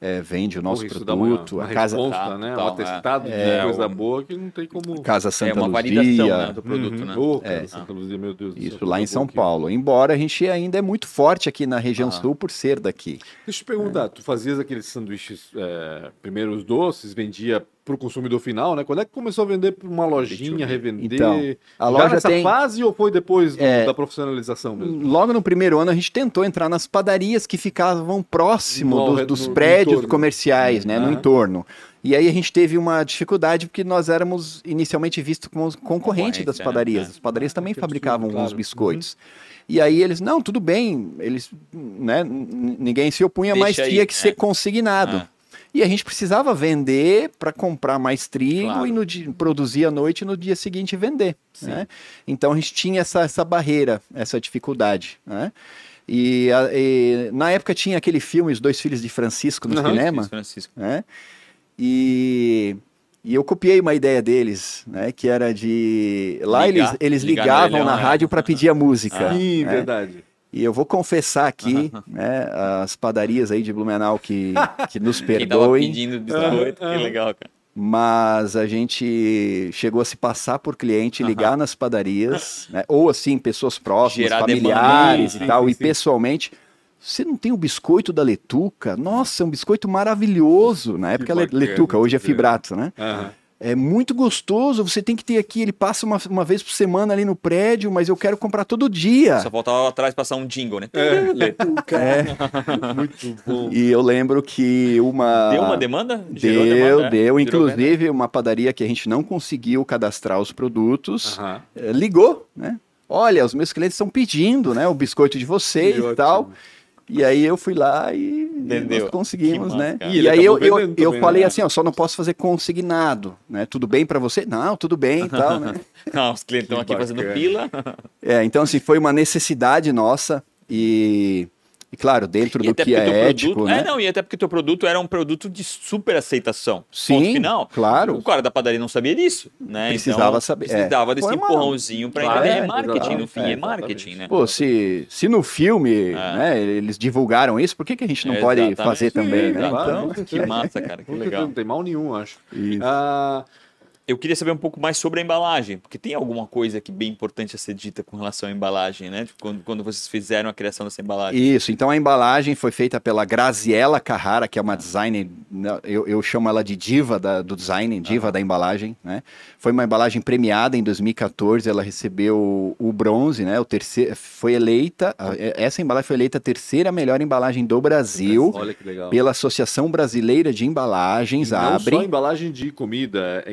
É, vende o nosso Porra, dá uma- produto. uma a casa, resposta, Tá, né? tá, um atestado é. de coisa É, o- boa que não tem como... casa Santa é uma Luzia. validação né, do produto, Uhum. né? É. Santa Luzia, meu Deus do céu, Isso lá em São aqui. Paulo. Embora a gente ainda é muito forte aqui na região Ah. sul por ser daqui. Deixa eu te perguntar, tu fazias aqueles sanduíches, é, primeiro os doces, vendia para o consumidor final, né? Quando é que começou a vender para uma lojinha, revender? Então, a Já loja nessa tem- fase ou foi depois do- É. da profissionalização mesmo? Logo no primeiro ano a gente tentou entrar nas padarias que ficavam próximo No dos, no- prédios comerciais, né, no entorno. E aí a gente teve uma dificuldade porque nós éramos inicialmente vistos como os concorrentes das Concorrência, padarias. né? As padarias também absurdo, fabricavam claro. uns biscoitos. E aí eles, não, tudo bem, eles, né, ninguém se opunha, mas Deixa aí, tinha que é. ser consignado. Ah. E a gente precisava vender para comprar mais trigo Claro. e no dia, produzir à noite e no dia seguinte vender. né? Então a gente tinha essa, essa barreira, essa dificuldade. Né? E, e na época tinha aquele filme Os Dois Filhos de Francisco no Aham, cinema. Francisco. Né? E, e eu copiei uma ideia deles, né? que era de. Lá Ligar, eles, eles ligavam orelhão, na né? rádio para pedir a música. Sim, né? verdade. E eu vou confessar aqui, né, as padarias aí de Blumenau que, que nos Quem tava perdoem, pedindo biscoito, que legal, cara. mas a gente chegou a se passar por cliente, ligar nas padarias, né, ou assim, pessoas próximas, Gerar familiares demanda. e tal, Sim, e sim. pessoalmente. Você não tem o biscoito da Letuca? Nossa, é um biscoito maravilhoso. Na época, bacana, Letuca, hoje é. Fibrato, né? Aham. É muito gostoso, você tem que ter aqui, ele passa uma, uma vez por semana ali no prédio, mas eu quero comprar todo dia. Só faltava atrás passar um jingle, né? É, Muito bom. e eu lembro que uma... Deu uma demanda? Gerou Deu, demanda, é? deu. Gerou Inclusive, uma padaria que a gente não conseguiu cadastrar os produtos, Aham. eh, ligou, né? Olha, os meus clientes estão pedindo, né? O biscoito de vocês e tal. E aí eu fui lá e Vendeu. nós conseguimos, Que massa, né? cara. E E, aí eu, eu, eu falei né? assim, ó, só não posso fazer consignado, né? Tudo bem para você? Não, tudo bem e tal, né? Não, os clientes estão aqui fazendo bacana. fila. É, então assim, foi uma necessidade nossa e, e claro, dentro E do que é ético, produto. né? É, não, e até porque teu produto era um produto de super aceitação. Sim, Ponto final. claro. O cara da padaria não sabia disso, né? Precisava então, saber, é. Precisava desse Foi empurrãozinho para Claro, entender. é, É marketing, no fim, É, é, marketing, né? Pô, se, se no filme né, eles divulgaram isso, por que, que a gente não É, pode fazer também, Sim, né? claro, Então, Que massa, cara, que legal. Não tem mal nenhum, acho. Isso. Ah, Eu queria saber um pouco mais sobre a embalagem, porque tem alguma coisa que bem importante a ser dita com relação à embalagem, né? Tipo, Quando, quando vocês fizeram a criação dessa embalagem. Isso, então a embalagem foi feita pela Graziella Carrara, que é uma designer, né, eu, eu chamo ela de diva da- do design, diva da embalagem, né? Foi uma embalagem premiada em 2014, ela recebeu o bronze, né? O terceiro, foi eleita, essa embalagem foi eleita a terceira melhor embalagem do Brasil olha que legal. pela Associação Brasileira de Embalagens, não Abre. só embalagem de comida, é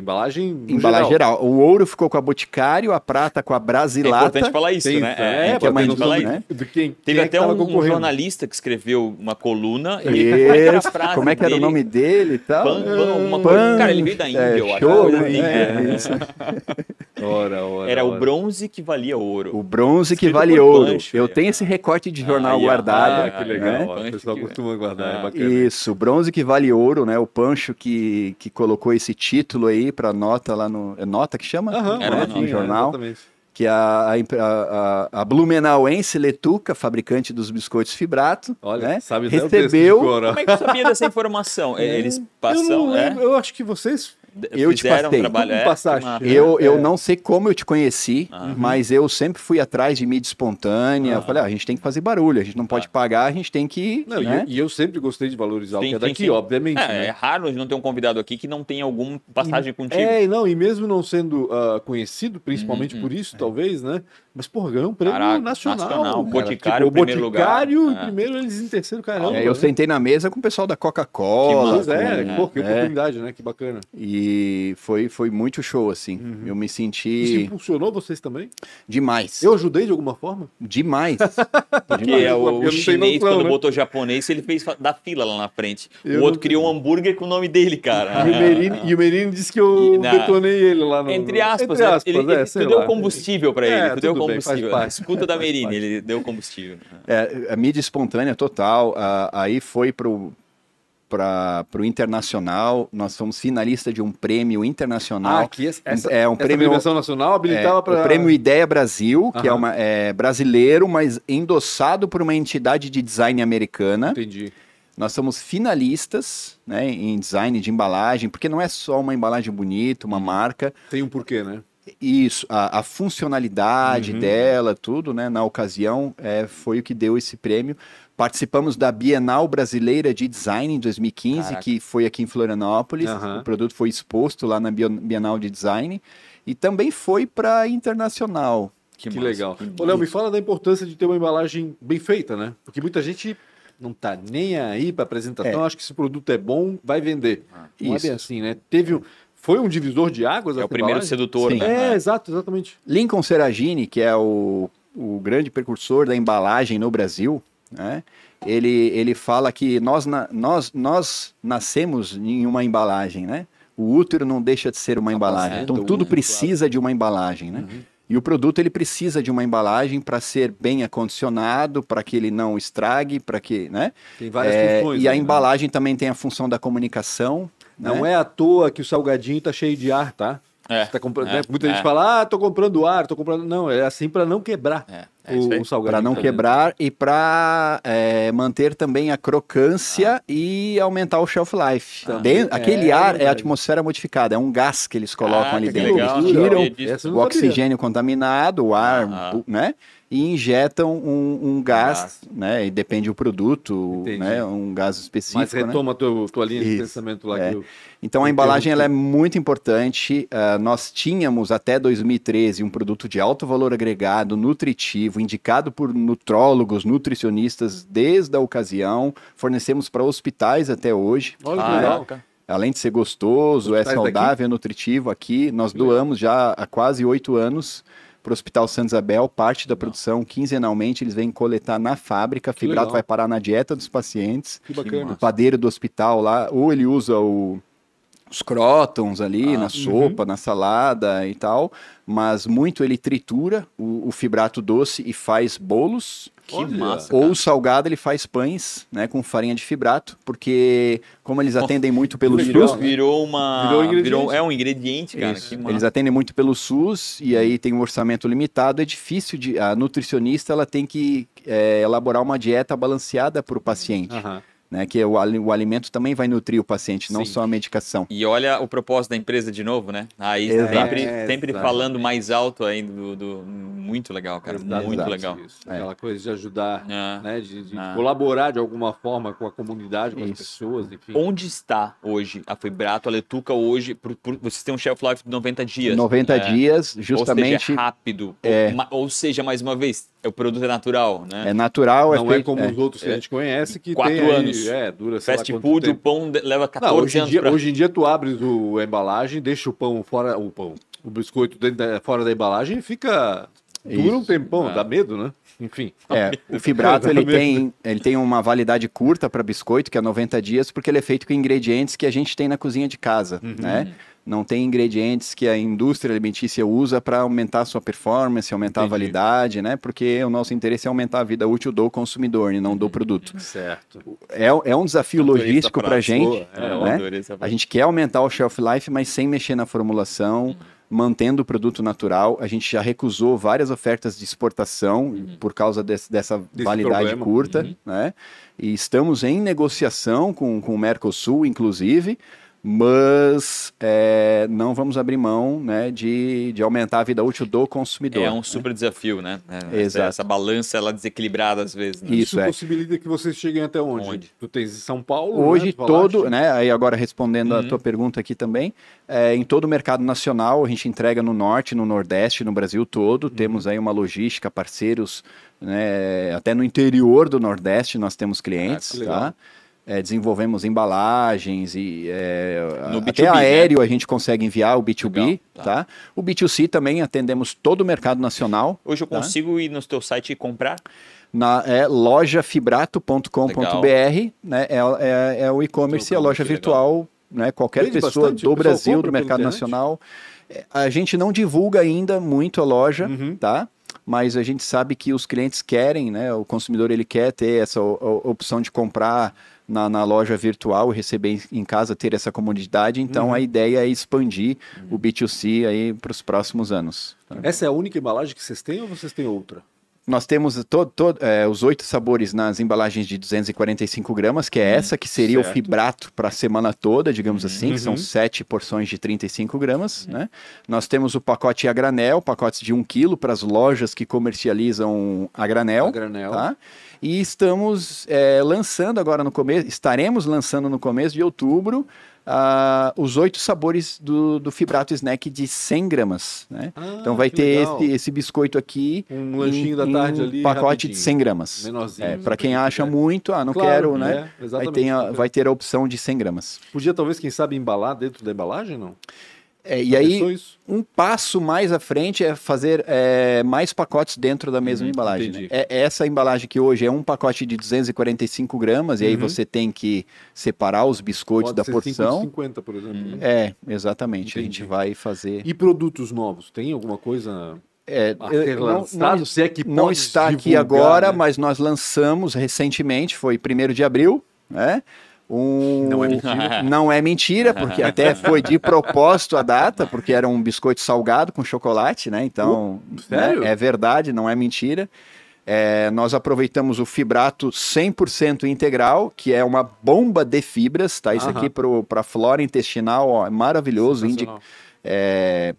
embalagem Embalagem geral. geral. O ouro ficou com a Boticário, a prata com a É Brasilata. importante falar isso, Tem- né? é, que é importante falar isso. né? Quem, Teve quem é que até um, um jornalista que escreveu uma coluna. Isso. Ele, como é que era a frase Como é que era o dele? nome dele e tal? Pan, pan, Pan. Cara, ele veio da Índia, é, eu acho. show, coisa né? É, né? isso. Ora, ora, Era o ora. bronze que valia ouro. O bronze que Escrito vale por ouro. Pancho, Eu é. tenho esse recorte de jornal ó. guardado. Ah, que legal. né? O pessoal que- costuma guardar, Ah. é. Isso, bronze que vale ouro, né? O Pancho que, que colocou esse título aí pra nota lá no. É nota que chama? Aham, Era né? no no nome, jornal. Exatamente. Que é a, a, a, a, Blumenauense Letuca, fabricante dos biscoitos Fibrato, Olha, né? sabe o recebeu. Como é que tu sabia dessa informação? É, Eles Eu passam, não é? lembro, eu acho que vocês Eu te fizeram um passei. trabalho. É, passaste? que. Eu, eu É. não sei como eu te conheci, Aham. mas eu sempre fui atrás de mídia espontânea. Eu Aham. falei, ah, a gente tem que fazer barulho, a gente não pode pagar, a gente tem que. Não, e né? eu- e eu sempre gostei de valorizar o Sim, que é sim, daqui, sim. obviamente. É, né? é raro a gente não ter um convidado aqui que não tenha alguma passagem contigo. É, e não, e mesmo não sendo ah, conhecido, principalmente Uhum, por isso, talvez, né? Mas, porra, ganhou um prêmio Caraca, nacional. nacional. cara. Boticário tipo, em primeiro o lugar. Boticário em É. primeiro, eles em terceiro, caramba. É, eu né? sentei na mesa com o pessoal da Que Coca-Cola. Pois é, né? pô, que É. oportunidade, né? Que bacana. E foi, foi muito show, assim. Eu me Isso senti impulsionou vocês também? demais. Eu ajudei de alguma forma? Demais. Porque é o, o chinês, noção, quando né? botou japonês, ele fez dar fila lá na frente. Eu o outro não- criou um hambúrguer com o nome dele, cara. E o Merini, e o Merini disse que eu E na- detonei ele lá no. Entre aspas, Entre né? aspas ele, é, ele- tu deu lá. combustível pra ele, É, tu deu bem, faz combustível. parte. Escuta da Merini, ele deu combustível. É, a mídia espontânea total. ah, aí foi pro para o internacional. Nós fomos finalista de um prêmio Ah, internacional. aqui essa, é um prêmio nacional É, habilitava para o prêmio Ideia Brasil, que é, uma, é brasileiro, mas endossado por uma entidade de design americana. Entendi. Nós somos finalistas né, em design de embalagem, porque não é só uma embalagem bonita, uma marca. Tem um porquê, né? Isso, a, a funcionalidade Uhum. dela, tudo, né? Na ocasião, é, foi o que deu esse prêmio. Participamos da Bienal Brasileira de Design em 2015, Caraca. que foi aqui em Florianópolis. Aham. O produto foi exposto lá na Bienal de Design. E também foi para internacional. Que, massa, legal. que Ô, Léo, me fala da importância de ter uma embalagem bem feita, né? Porque muita gente não tá nem aí para apresentação, acha que esse produto é bom, vai vender. não Isso. é bem assim, né? Teve um, foi um divisor de águas É o primeiro embalagem? sedutor, Sim. né? É, exato, exatamente. Lincoln Seragini, que é o, o grande precursor da embalagem no Brasil, né? ele, ele fala que nós, nós, nós nascemos em uma embalagem, né? O útero não deixa de ser uma embalagem. placenta, Então tudo precisa de uma embalagem, né? E o produto ele precisa de uma embalagem para ser bem acondicionado, para que ele não estrague, para que, né? Tem várias É, funções. e a né? embalagem também tem a função da comunicação. Não né? é à toa que o salgadinho tá cheio de ar, tá? É, tá comprando, é, né? Muita gente é. fala, ah, tô comprando ar, tô comprando. Não, é assim para não quebrar É, é o, salgadinho. Para não dentro. quebrar e para manter também a crocância e aumentar o shelf life. Tá. Den- É, aquele é ar é atmosfera modificada, é um gás que eles colocam Ah, ali dentro. legal, Eles tiram o oxigênio contaminado, o ar, Ah. né? E injetam um, um gás, Gás. né? E depende do produto, Entendi. né? Um gás específico. Mas né? retoma a tua, tua linha de Isso, pensamento lá. é. Que eu... Então a embalagem ela é muito importante. Ah, nós tínhamos até 2013 um produto de alto valor agregado, nutritivo, indicado por nutrólogos, nutricionistas desde a ocasião. Fornecemos para hospitais até hoje. Olha que Ah, legal. é, cara. Além de ser gostoso, é Hospitais daqui? saudável, é nutritivo aqui. Nós doamos já há quase oito anos para o Hospital Santa Isabel, parte da produção quinzenalmente eles vêm coletar na fábrica. Que Fibrato legal. vai parar na dieta dos pacientes Que bacana. o padeiro do hospital lá, ou ele usa o- os crótons ali Ah, na sopa, na salada e tal, mas muito ele tritura o, o fibrato doce e faz bolos. Que Olha. massa. Ou o salgado ele faz pães, né, com farinha de fibrato, porque como eles atendem muito pelo Virou- SUS, Virou uma. Virou ingrediente. é um ingrediente, cara. isso, Que massa. eles atendem muito pelo SUS e aí tem um orçamento limitado, é difícil de a nutricionista ela tem que é, elaborar uma dieta balanceada para o paciente Aham. Né? Que o, ali- o alimento também vai nutrir o paciente, não Sim. só a medicação. E olha o propósito da empresa de novo, né? Aí Exato. sempre, É, sempre exato. falando mais alto aí do, do- Muito legal, cara. Exato, muito exato, legal. isso. Aquela coisa de ajudar, É. né? De, de É. colaborar de alguma forma com a comunidade, com as Isso. pessoas, enfim. Onde está hoje a Fibrato, a Letuca hoje? Por, por- vocês têm um shelf life de 90 dias. 90 É. dias, Ou justamente, seja, rápido. é. Ou, ou seja, mais uma vez, o produto é natural, né? é natural, Não é é feito... como é. os outros que a gente conhece, que Quatro tem aí- é, dura sei Fast food, o pão leva 14 Não, hoje, em anos dia, pra... hoje em dia tu abres o, a embalagem, deixa o pão fora, o pão, o biscoito dentro da- fora da embalagem e fica dura um Isso. tempão, É. dá medo, né? Enfim. É, o fibrato ele tem, ele tem uma validade curta para biscoito, que é 90 dias, porque ele é feito com ingredientes que a gente tem na cozinha de casa, Uhum. né? Não tem ingredientes que a indústria alimentícia usa para aumentar a sua performance, aumentar Entendi. a validade, né? Porque o nosso interesse é aumentar a vida útil do consumidor e não do produto. Certo. É, é um desafio logístico para a gente. É, É, né? A gente quer aumentar o shelf life, mas sem mexer na formulação, mantendo o produto natural. A gente já recusou várias ofertas de exportação por causa desse- dessa Desse validade problema. curta, né? E estamos em negociação com, com o Mercosul, inclusive, mas é, não vamos abrir mão né, de, de aumentar a vida útil do consumidor. É um né? super desafio, né? É, essa, Exato. essa balança, ela desequilibrada às vezes. Né? Isso, Isso é. possibilita que vocês cheguem até onde? Onde? Tu tens em São Paulo, Hoje né? Tu falaste? todo, né? Aí agora respondendo a Uhum. tua pergunta aqui também, é, em todo o mercado nacional a gente entrega no norte, no nordeste, no Brasil todo. Uhum. Temos aí uma logística, parceiros, né? Até no interior do nordeste nós temos clientes, Ah, tá? É, desenvolvemos embalagens e é, No até B2B, aéreo a gente consegue enviar o B2B, Legal, tá. tá. O B2C também atendemos todo o mercado nacional. Hoje eu Tá. consigo ir no teu site e comprar? Na é, lojafibrato.com.br, né? É, é, é o e-commerce, Legal, a loja legal. virtual, né? Qualquer Vende pessoa bastante? Do Brasil, do mercado nacional. É, A gente não divulga ainda muito a loja, Uhum. tá? Mas a gente sabe que os clientes querem, né? O consumidor ele quer ter essa opção de comprar na, na loja virtual e receber em- casa, ter essa comodidade. Então Uhum. a ideia é expandir o B2C aí para os próximos anos. tá? Essa é a única embalagem que vocês têm ou vocês têm outra? nós temos to, to, é, os oito sabores nas embalagens de 245 gramas, que é essa que seria certo. o fibrato para a semana toda, digamos assim, que são Uhum. sete porções de 35 gramas. Né? Nós temos o pacote a granel, pacotes de 1 quilo para as lojas que comercializam a granel. A granel. Tá? E estamos é, lançando agora no começo, estaremos lançando no começo de outubro ah, os oito sabores do, do fibrato snack de 100 gramas. Né? Ah, então vai ter esse, esse biscoito aqui Um lanchinho da tarde em ali. pacote rapidinho. de 100 gramas. Menorzinho. É, para quem acha muito, ah, não Claro, quero, né? é, Vai, ter a, vai ter a opção de 100 gramas. Podia talvez, quem sabe, embalar dentro da embalagem, não? É, e aí, um passo mais à frente é fazer é, mais pacotes dentro da mesma Uhum, embalagem. né? É, essa embalagem que hoje é um pacote de 245 gramas, e aí Uhum. você tem que separar os biscoitos Pode da ser porção. 50, por exemplo. né? É, exatamente. A Entendi. gente vai fazer. E produtos novos? Tem alguma coisa É, a eu- ser não- lançado? não, Se é que não está aqui divulgar, agora, né? mas nós lançamos recentemente, foi 1 de abril, né? Um... Não é mentira. Não é mentira, porque até foi de propósito a data, porque era um biscoito salgado com chocolate, né? Então, Uh, sério? né, é verdade, não é mentira. É, nós aproveitamos o fibrato 100% integral, que é uma bomba de fibras, tá? Isso Aham. aqui para a flora intestinal, ó, é maravilhoso, indi- Sensacional. é,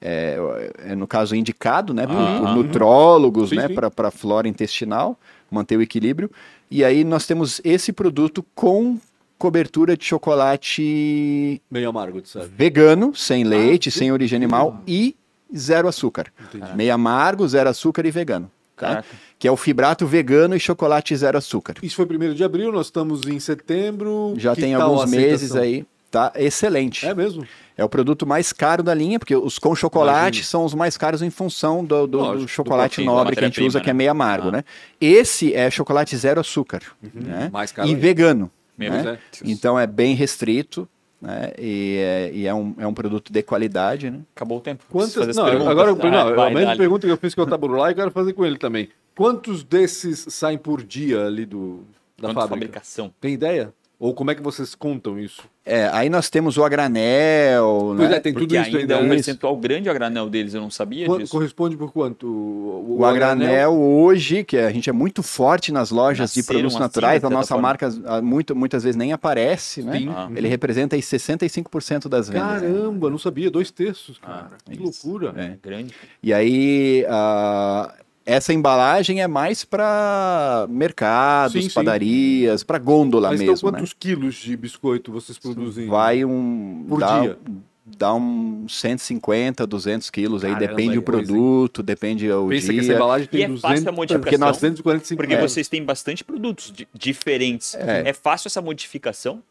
é, é, no caso indicado, né, por, por nutrólogos, Sim, né, para a flora intestinal, manter o equilíbrio. E aí nós temos esse produto com cobertura de chocolate Meio amargo, de sabe? vegano, sem leite, Ah, sem origem animal e zero açúcar. Entendi. Meio amargo, zero açúcar e vegano. Tá? Caraca. Que é o fibrato vegano e chocolate zero açúcar. Isso foi 1 de abril, nós estamos em setembro. Já Que tem tal a alguns meses aceitação? aí. Tá excelente. É mesmo? É o produto mais caro da linha, porque os com chocolate Imagino. são os mais caros em função do, do- Lógico, do do chocolate da nobre que a gente usa, que é né? meio amargo, Ah. né? Esse é chocolate zero açúcar, né? Mais caro E ainda. vegano, né? Deus. Então é bem restrito, né? E, é, e é um, é um produto de qualidade, né? Acabou o tempo. Quantas... Não, perguntas. agora Ah, não, vai, a mesma dale. pergunta que eu fiz com o Taburulá eu quero fazer com ele também. Quantos desses saem por dia ali do, da Quanto fábrica? fabricação? Tem ideia? Ou como é que vocês contam isso? É, aí nós temos o a granel, Pois né? é, tem Porque tudo isso ainda é ainda. um percentual grande a granel deles, eu não sabia Qu- disso. corresponde por quanto? O, O a granel hoje, que a gente é muito forte nas lojas de produtos assim, naturais, a nossa forma. marca ah, muito, muitas vezes nem aparece, né? Sim. Ah. Ele representa aí 65% das vendas. né? Caramba, não sabia. Dois terços, cara. que isso. loucura. É. Grande. E aí, ah, essa embalagem é mais para mercados, Sim, padarias, para gôndola Mas mesmo, então né? quantos quilos de biscoito vocês produzem? Vai um... Por dá, dia? Dá uns 150, 200 quilos, aí Caramba, depende é o produto, depende o Pensa que essa dia. embalagem E tem é 200, fácil a modificação. porque 945 Porque é. vocês têm bastante produtos di- diferentes. É. É. fácil essa modificação?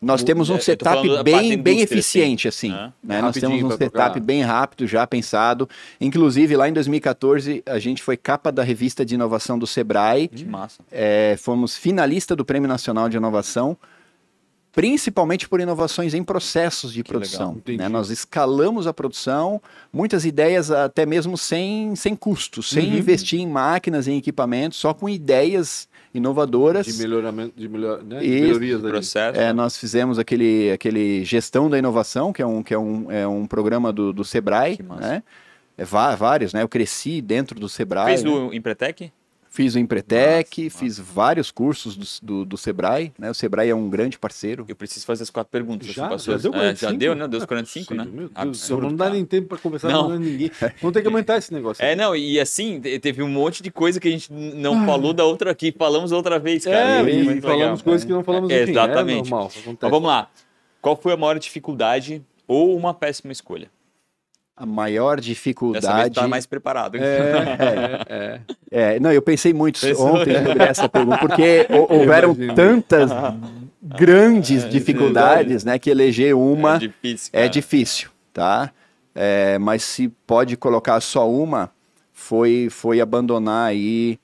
Nós temos um Eu tô setup falando da parte bem, bem eficiente, assim. Né? Nós temos um setup bem rápido, já pensado. Inclusive, lá em 2014, a gente foi capa da revista de inovação do Sebrae. Que massa. É, fomos finalista do Prêmio Nacional de Inovação, principalmente por inovações em processos de Que produção. né? Nós escalamos a produção, muitas ideias até mesmo sem, sem custo, sem Uhum. investir em máquinas, em equipamentos, só com ideias inovadoras. De melhoramento, de, melhor, né? de melhorias ali. Processo. É, nós fizemos aquele, aquele Gestão da Inovação, que é um, que é um, é um programa do, do Sebrae, Que massa. né? É, vários, né? Eu cresci dentro do Sebrae. Fez né? do Empretec? Fiz o Empretec, Massa, fiz vários cursos do, do, do Sebrae, né? O Sebrae é um grande parceiro. Eu preciso fazer as quatro perguntas. Já, passou já deu é, 45? já deu, né? Deu os Não é 45, né? Meu Deus, não dá nem tempo pra conversar Não. com ninguém. Vamos ter que aumentar esse negócio. É, não, e assim, te- teve um monte de coisa que a gente não falou da outra aqui, falamos outra vez, cara. É, e muito falamos legal. coisas que não falamos É, enfim, exatamente. É normal. Mas vamos lá. Qual foi a maior dificuldade ou uma péssima escolha? A maior Dessa vez dificuldade. tá mais preparado. É, é, é. É, não, eu pensei muito Pensou? ontem sobre essa pergunta, porque hou- houveram tantas grandes dificuldades, né? Que eleger uma É difícil. é difícil, tá? É, mas se pode colocar só uma, foi, foi abandonar aí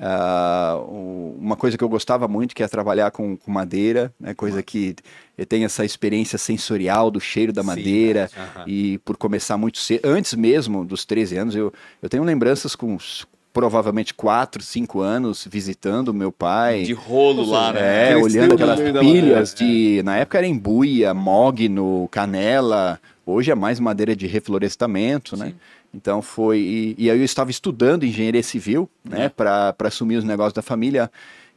o- uma coisa que eu gostava muito, que é trabalhar com, com madeira, né? Coisa que eu tenho essa experiência sensorial do cheiro da Sim, madeira. né? Aham. E por começar muito cedo, antes mesmo dos 13 anos, eu, eu tenho lembranças com os provavelmente quatro, cinco anos visitando meu pai. De rolo lá, né? É, olhando aquelas pilhas de. Na época era embuia, mogno, canela. Hoje é mais madeira de reflorestamento, né? Então foi. E, e aí eu estava estudando engenharia civil, né? É. Para assumir os negócios da família.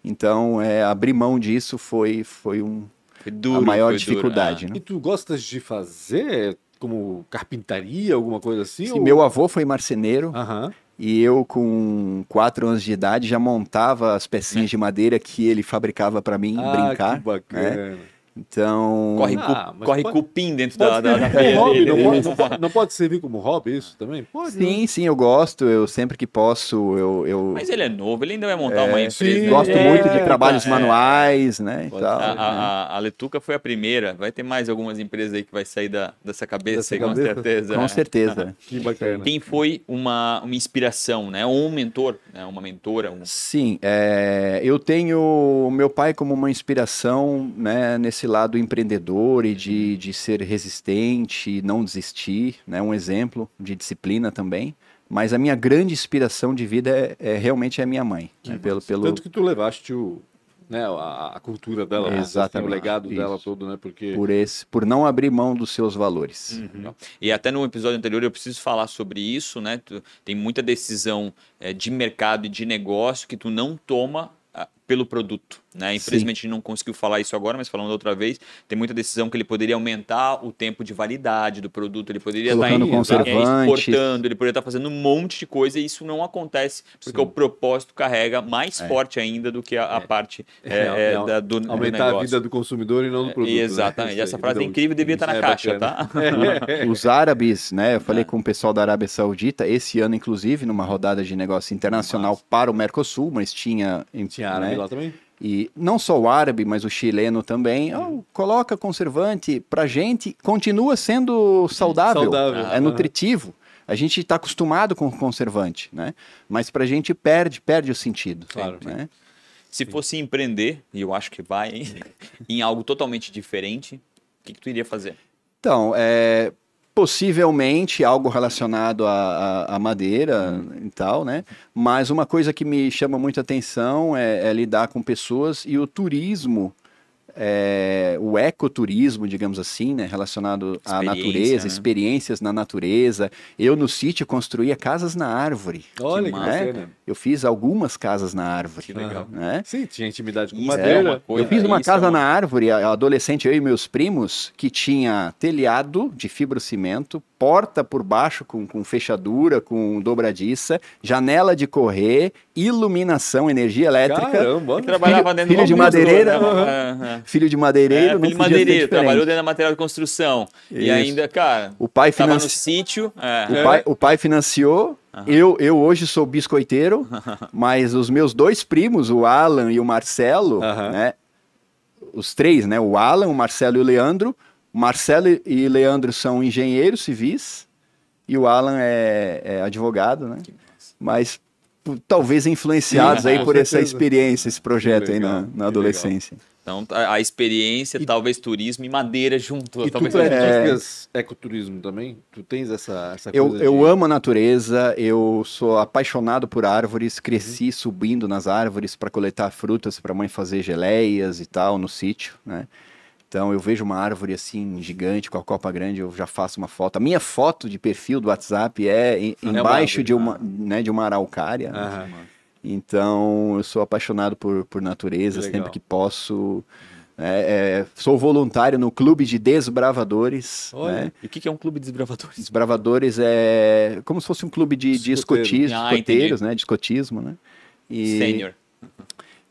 Então, é, abrir mão disso foi, foi um, Foi duro. a maior foi duro, dificuldade. é. né? E tu gostas de fazer como carpintaria, alguma coisa assim? Sim, ou- meu avô foi marceneiro Aham. e eu, com quatro anos de idade, já montava as pecinhas de madeira que ele fabricava para mim Ah, brincar. que bacana. Então. Corre, Ah, cu- corre pode- cupim dentro Pode da, da, da hobby, não pode, não, pode, não pode servir como hobby isso também? Pode. né? Sim, sim, eu gosto. Eu sempre que posso, eu, eu Mas ele é novo, ele ainda vai montar uma empresa. sim, gosto É, muito de trabalhos é. manuais, né? e tal, A, né? a, a- Letuca foi a primeira. Vai ter mais algumas empresas aí que vai sair da, dessa cabeça, Dessa aí, com cabeça? certeza. Com É. certeza. Que bacana. Quem foi uma, uma inspiração, né? Ou um mentor, né? uma mentora. Um... Sim, é, eu tenho meu pai como uma inspiração né, nesse lado empreendedor e de, de ser resistente, não desistir, né, um exemplo de disciplina também. Mas a minha grande inspiração de vida é, é realmente a minha mãe. né, pelo, pelo, Tanto que tu levaste o, né, a, a cultura dela, assim, Exatamente. o legado dela Isso. todo, né? Porque por, esse, por não abrir mão dos seus valores. Legal. E até no episódio anterior eu preciso falar sobre isso, né? Tu- tem muita decisão eh, de mercado e de negócio que tu não toma ah, pelo produto, né? Infelizmente a gente não conseguiu falar isso agora, mas falando outra vez, tem muita decisão que ele poderia aumentar o tempo de validade do produto, ele poderia estar Colocando em- conservantes. exportando, ele poderia estar fazendo um monte de coisa e isso não acontece porque o propósito carrega mais forte ainda do que a, a parte eh, É, eh, é, da- do, do aumentar a negócio. vida do consumidor e não do produto. né? Exatamente. Isso Essa frase é então, incrível, devia estar na é caixa, bacana. tá? Os árabes, né? Eu falei com o pessoal da Arábia Saudita, esse ano, inclusive, numa rodada de negócio internacional para o Mercosul, mas tinha. em- Tinha árabe né, lá também? E não só o árabe, mas o chileno também. Oh, coloca conservante. Pra gente, continua sendo saudável. Saudável. É nutritivo. A gente está acostumado com conservante, né? Mas pra gente perde, perde o sentido. Claro. Né? Se fosse empreender, e eu acho que vai, hein, em algo totalmente diferente, o que, que tu iria fazer? Então, é, possivelmente algo relacionado à, madeira e tal, né? Mas uma coisa que me chama muita atenção é, é lidar com pessoas e o turismo, é, o ecoturismo, digamos assim, né? Relacionado à natureza, né? experiências na natureza. Eu no sítio construía casas na árvore. Olha que, massa. bacana. Eu fiz algumas casas na árvore. Que legal. Né? Sim, tinha intimidade com é madeira. uma coisa- Eu fiz uma é casa uma- na árvore, adolescente, eu e meus primos, que tinha telhado de fibrocimento, porta por baixo com, com fechadura, com dobradiça, janela de correr, iluminação, energia elétrica. Caramba, olha. trabalhava dentro filho de madeireira. É, é. Filho de madeireiro, É, filho de madeireiro, trabalhou dentro da material de construção. E Isso. ainda, cara, O pai, tava no financi... sítio. é. o pai, o pai financiou, eu, eu hoje sou biscoiteiro, mas os meus dois primos, o Alan e o Marcelo, Aham. né, os três, né, o Alan, o Marcelo e o Leandro, Marcelo e Leandro são engenheiros civis e o Alan é, é advogado, né? Mas talvez influenciados Sim, aí por essa experiência, esse projeto aí na, na adolescência. Então, a a experiência, talvez turismo e madeira junto. E tu talvez praticas ecoturismo também? Tu tens essa, essa Eu, coisa eu de... amo a natureza, eu sou apaixonado por árvores, cresci subindo nas árvores para coletar frutas para mãe fazer geleias e tal no sítio, né? Então eu vejo uma árvore assim gigante com a copa grande, eu já faço uma foto. A minha foto de perfil do WhatsApp é em- uma embaixo árvore, de uma, né, de uma araucária. né? Então eu sou apaixonado por, por natureza, sempre que posso. É, é, sou voluntário no clube de desbravadores. Olha. né? E o que é um clube de desbravadores? Desbravadores é como se fosse um clube de, de escotismo, Ah, escoteiros, né? De escotismo, né? E, Sênior.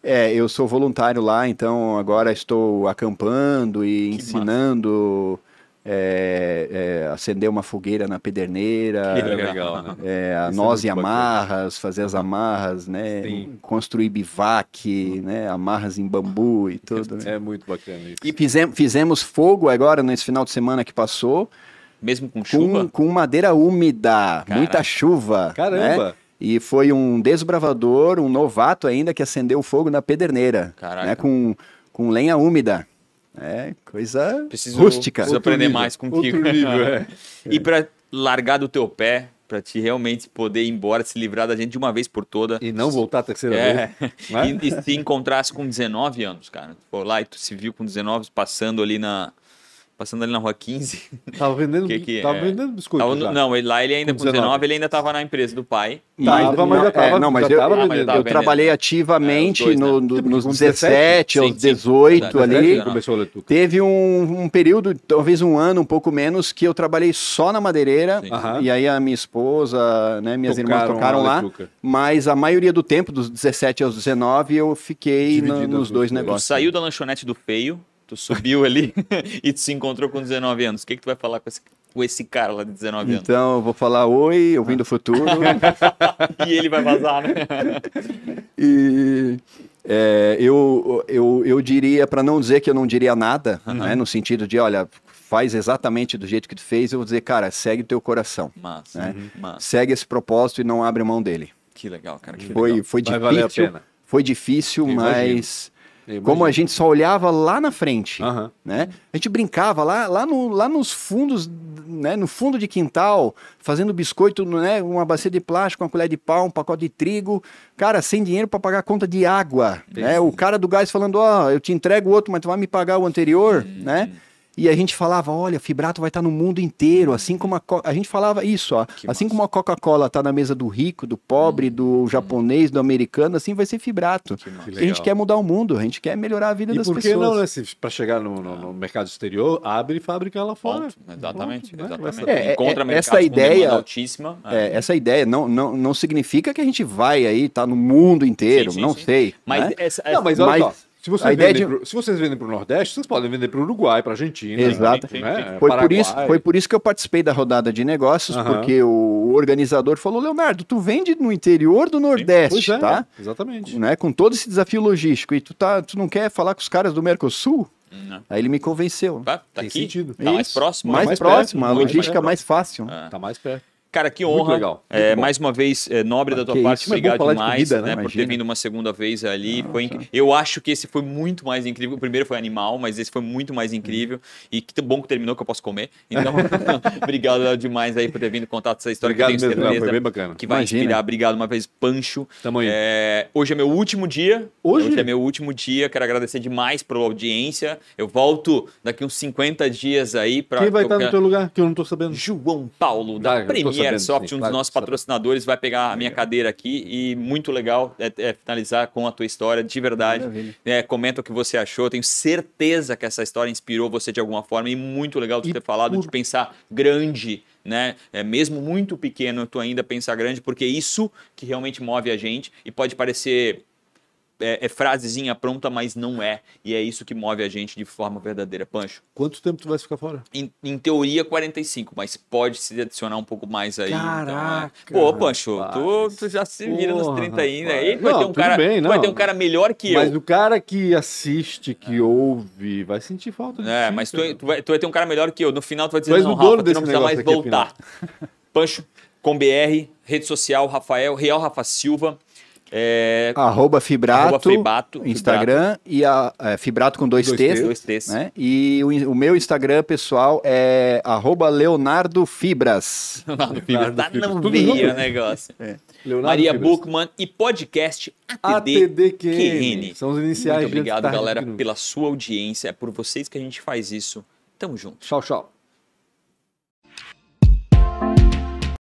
É, eu sou voluntário lá, então agora estou acampando e Que ensinando é, é, acender uma fogueira na pederneira, Que legal. né? é, a é nós e amarras, fazer as amarras, né? Sim. Construir bivac, né? Amarras em bambu e tudo. né? É muito bacana isso. E fizemos, fizemos fogo agora nesse final de semana que passou, Mesmo com com, chuva? com madeira úmida, Caraca. muita chuva. né? Caramba! E foi um desbravador, um novato ainda, que acendeu fogo na pederneira. Né? Com, com lenha úmida. É, coisa Preciso, rústica. preciso aprender nível, mais contigo. outro nível, é. E para largar do teu pé, Pra te realmente poder ir embora, se livrar da gente de uma vez por toda. E não voltar a terceira É, vez. né? e, e se encontrasse com 19 anos, cara. Tu for lá e tu se viu com 19 passando ali na. Passando ali na rua 15. Tava vendendo, Que que tava é? vendendo biscoito. Tava no- não, ele, lá ele ainda Com com 19, 19, ele ainda tava na empresa do pai. Tava, mas já tava- não, mas eu, tava eu- vendendo. eu trabalhei ativamente É, dois, no- né? no- Tipo, nos com 17 aos Sim, sim. 18 Verdade. ali. Começou a. Teve um, um período, talvez um ano, um pouco menos, que eu trabalhei só na madeireira. Sim. E aí a minha esposa, né, minhas irmãs Tocaram tocaram a lá. Mas a maioria do tempo, dos 17 aos 19, eu fiquei na- nos dois negócios. saiu da lanchonete do feio, tu subiu ali e tu se encontrou com 19 anos. O que, que tu vai falar com esse, com esse cara lá de 19 anos? Então, eu vou falar oi, eu vim do futuro. E ele vai vazar, né? E é, eu, eu, eu diria, para não dizer que eu não diria nada, né, no sentido de, olha, faz exatamente do jeito que tu fez, eu vou dizer, cara, segue o teu coração. Massa, né? massa. Segue esse propósito e não abre mão dele. Que legal, cara. Que Foi, legal. foi Vai valer a difícil, pena. foi difícil, mas como a gente só olhava lá na frente, Aham. né? A gente brincava lá, lá, no, lá nos fundos, né? No fundo de quintal, fazendo biscoito, né? Uma bacia de plástico, uma colher de pau, um pacote de trigo, cara, sem dinheiro para pagar a conta de água, né? O cara do gás falando, ó, eu te entrego outro, mas tu vai me pagar o anterior, né? E a gente falava, olha, Fibrato vai estar no mundo inteiro, assim como a, Co- a gente falava isso, ó, Que assim massa. como a Coca-Cola está na mesa do rico, do pobre, do japonês, do americano, assim vai ser Fibrato. Que A gente quer mudar o mundo, a gente quer melhorar a vida E das por que pessoas. não, né? Pra chegar no, no- no mercado exterior, abre fábrica lá fora. Ponto. Exatamente, Ponto, né? exatamente. Vai ser- É, Encontra é, essa ideia- altíssima. É, essa ideia não, não, não significa que a gente vai aí, tá no mundo inteiro, Sim, sim, não sim. sei. Mas né? essa, Não, mas olha Mas só. Se vocês, a ideia vendem de- pro, se vocês vendem pro Nordeste, vocês podem vender pro Uruguai, pra Argentina. Exato. Né? Foi por, isso, foi por isso que eu participei da rodada de negócios, porque o organizador falou, Leonardo, tu vende no interior do Nordeste, Pois é, tá? exatamente. Né, com todo esse desafio logístico, e tu, tá, tu não quer falar com os caras do Mercosul? Não. Aí ele me convenceu. Tá, tá Tem aqui? sentido. Tá mais próximo? Mais, mais próximo, perto, a logística mais mais fácil. É. Tá mais perto. Cara, que Muito honra. legal, É, muito bom. mais uma vez, é, nobre da tua parte. isso, é Obrigado falar de demais comida, né, né? por ter vindo uma segunda vez ali. Foi inc- Eu acho que esse foi muito mais incrível. O primeiro foi animal, mas esse foi muito mais incrível. E que bom que terminou, que eu posso comer. Então, obrigado demais aí por ter vindo contar essa história Obrigado que eu tenho mesmo, certeza foi bem bacana. que vai Imagina. inspirar. Obrigado uma vez, Pancho. Tamo aí. É, hoje é meu último dia. Hoje? é meu último dia. Quero agradecer demais pela audiência. Eu volto daqui uns 50 dias aí para Quem vai estar no teu lugar? Que eu não tô sabendo. João Paulo, da Ah, eu tô Premier sabendo, Soft, sim, um dos claro, nossos tô sabendo. patrocinadores, vai pegar a minha cadeira aqui e muito legal é, é finalizar com a tua história, de verdade. É, comenta o que você achou, tenho certeza que essa história inspirou você de alguma forma e muito legal tu ter falado por- de pensar grande, né? É, mesmo muito pequeno, tu ainda pensar grande, porque é isso que realmente move a gente e pode parecer é, é frasezinha pronta, mas não é. E é isso que move a gente de forma verdadeira. Pancho, Quanto tempo tu vai ficar fora? em, em teoria 45, mas pode se adicionar um pouco mais aí. Caraca, então, é. Pô, Pancho, tu, tu já se vira nos Porra, 30 ainda. Aí vai, Não, ter um cara, bem, vai ter um cara melhor que Mas eu. o cara que assiste, que ouve, vai sentir falta de É, mas tu, tu vai, tu vai ter um cara melhor que eu. No final tu vai dizer, Tu és não, Rafa, tu não precisa mais aqui, voltar. Pancho, com BR, rede social, Rafael, Real Rafa Silva. É, Arroba Fibrato, Arroba Fibrato, Instagram, e a, é, Fibrato com dois, Dois T's, T's. né? E o, o meu Instagram pessoal é arroba Leonardo Fibras. Leonardo Fibras. Tá não veio junto? o negócio. Leonardo Maria Fibras. Buchmann e podcast ATD. ATDQN. São os iniciais Muito obrigado, galera, pela sua audiência. É por vocês que a gente faz isso. Tamo junto. Tchau, tchau.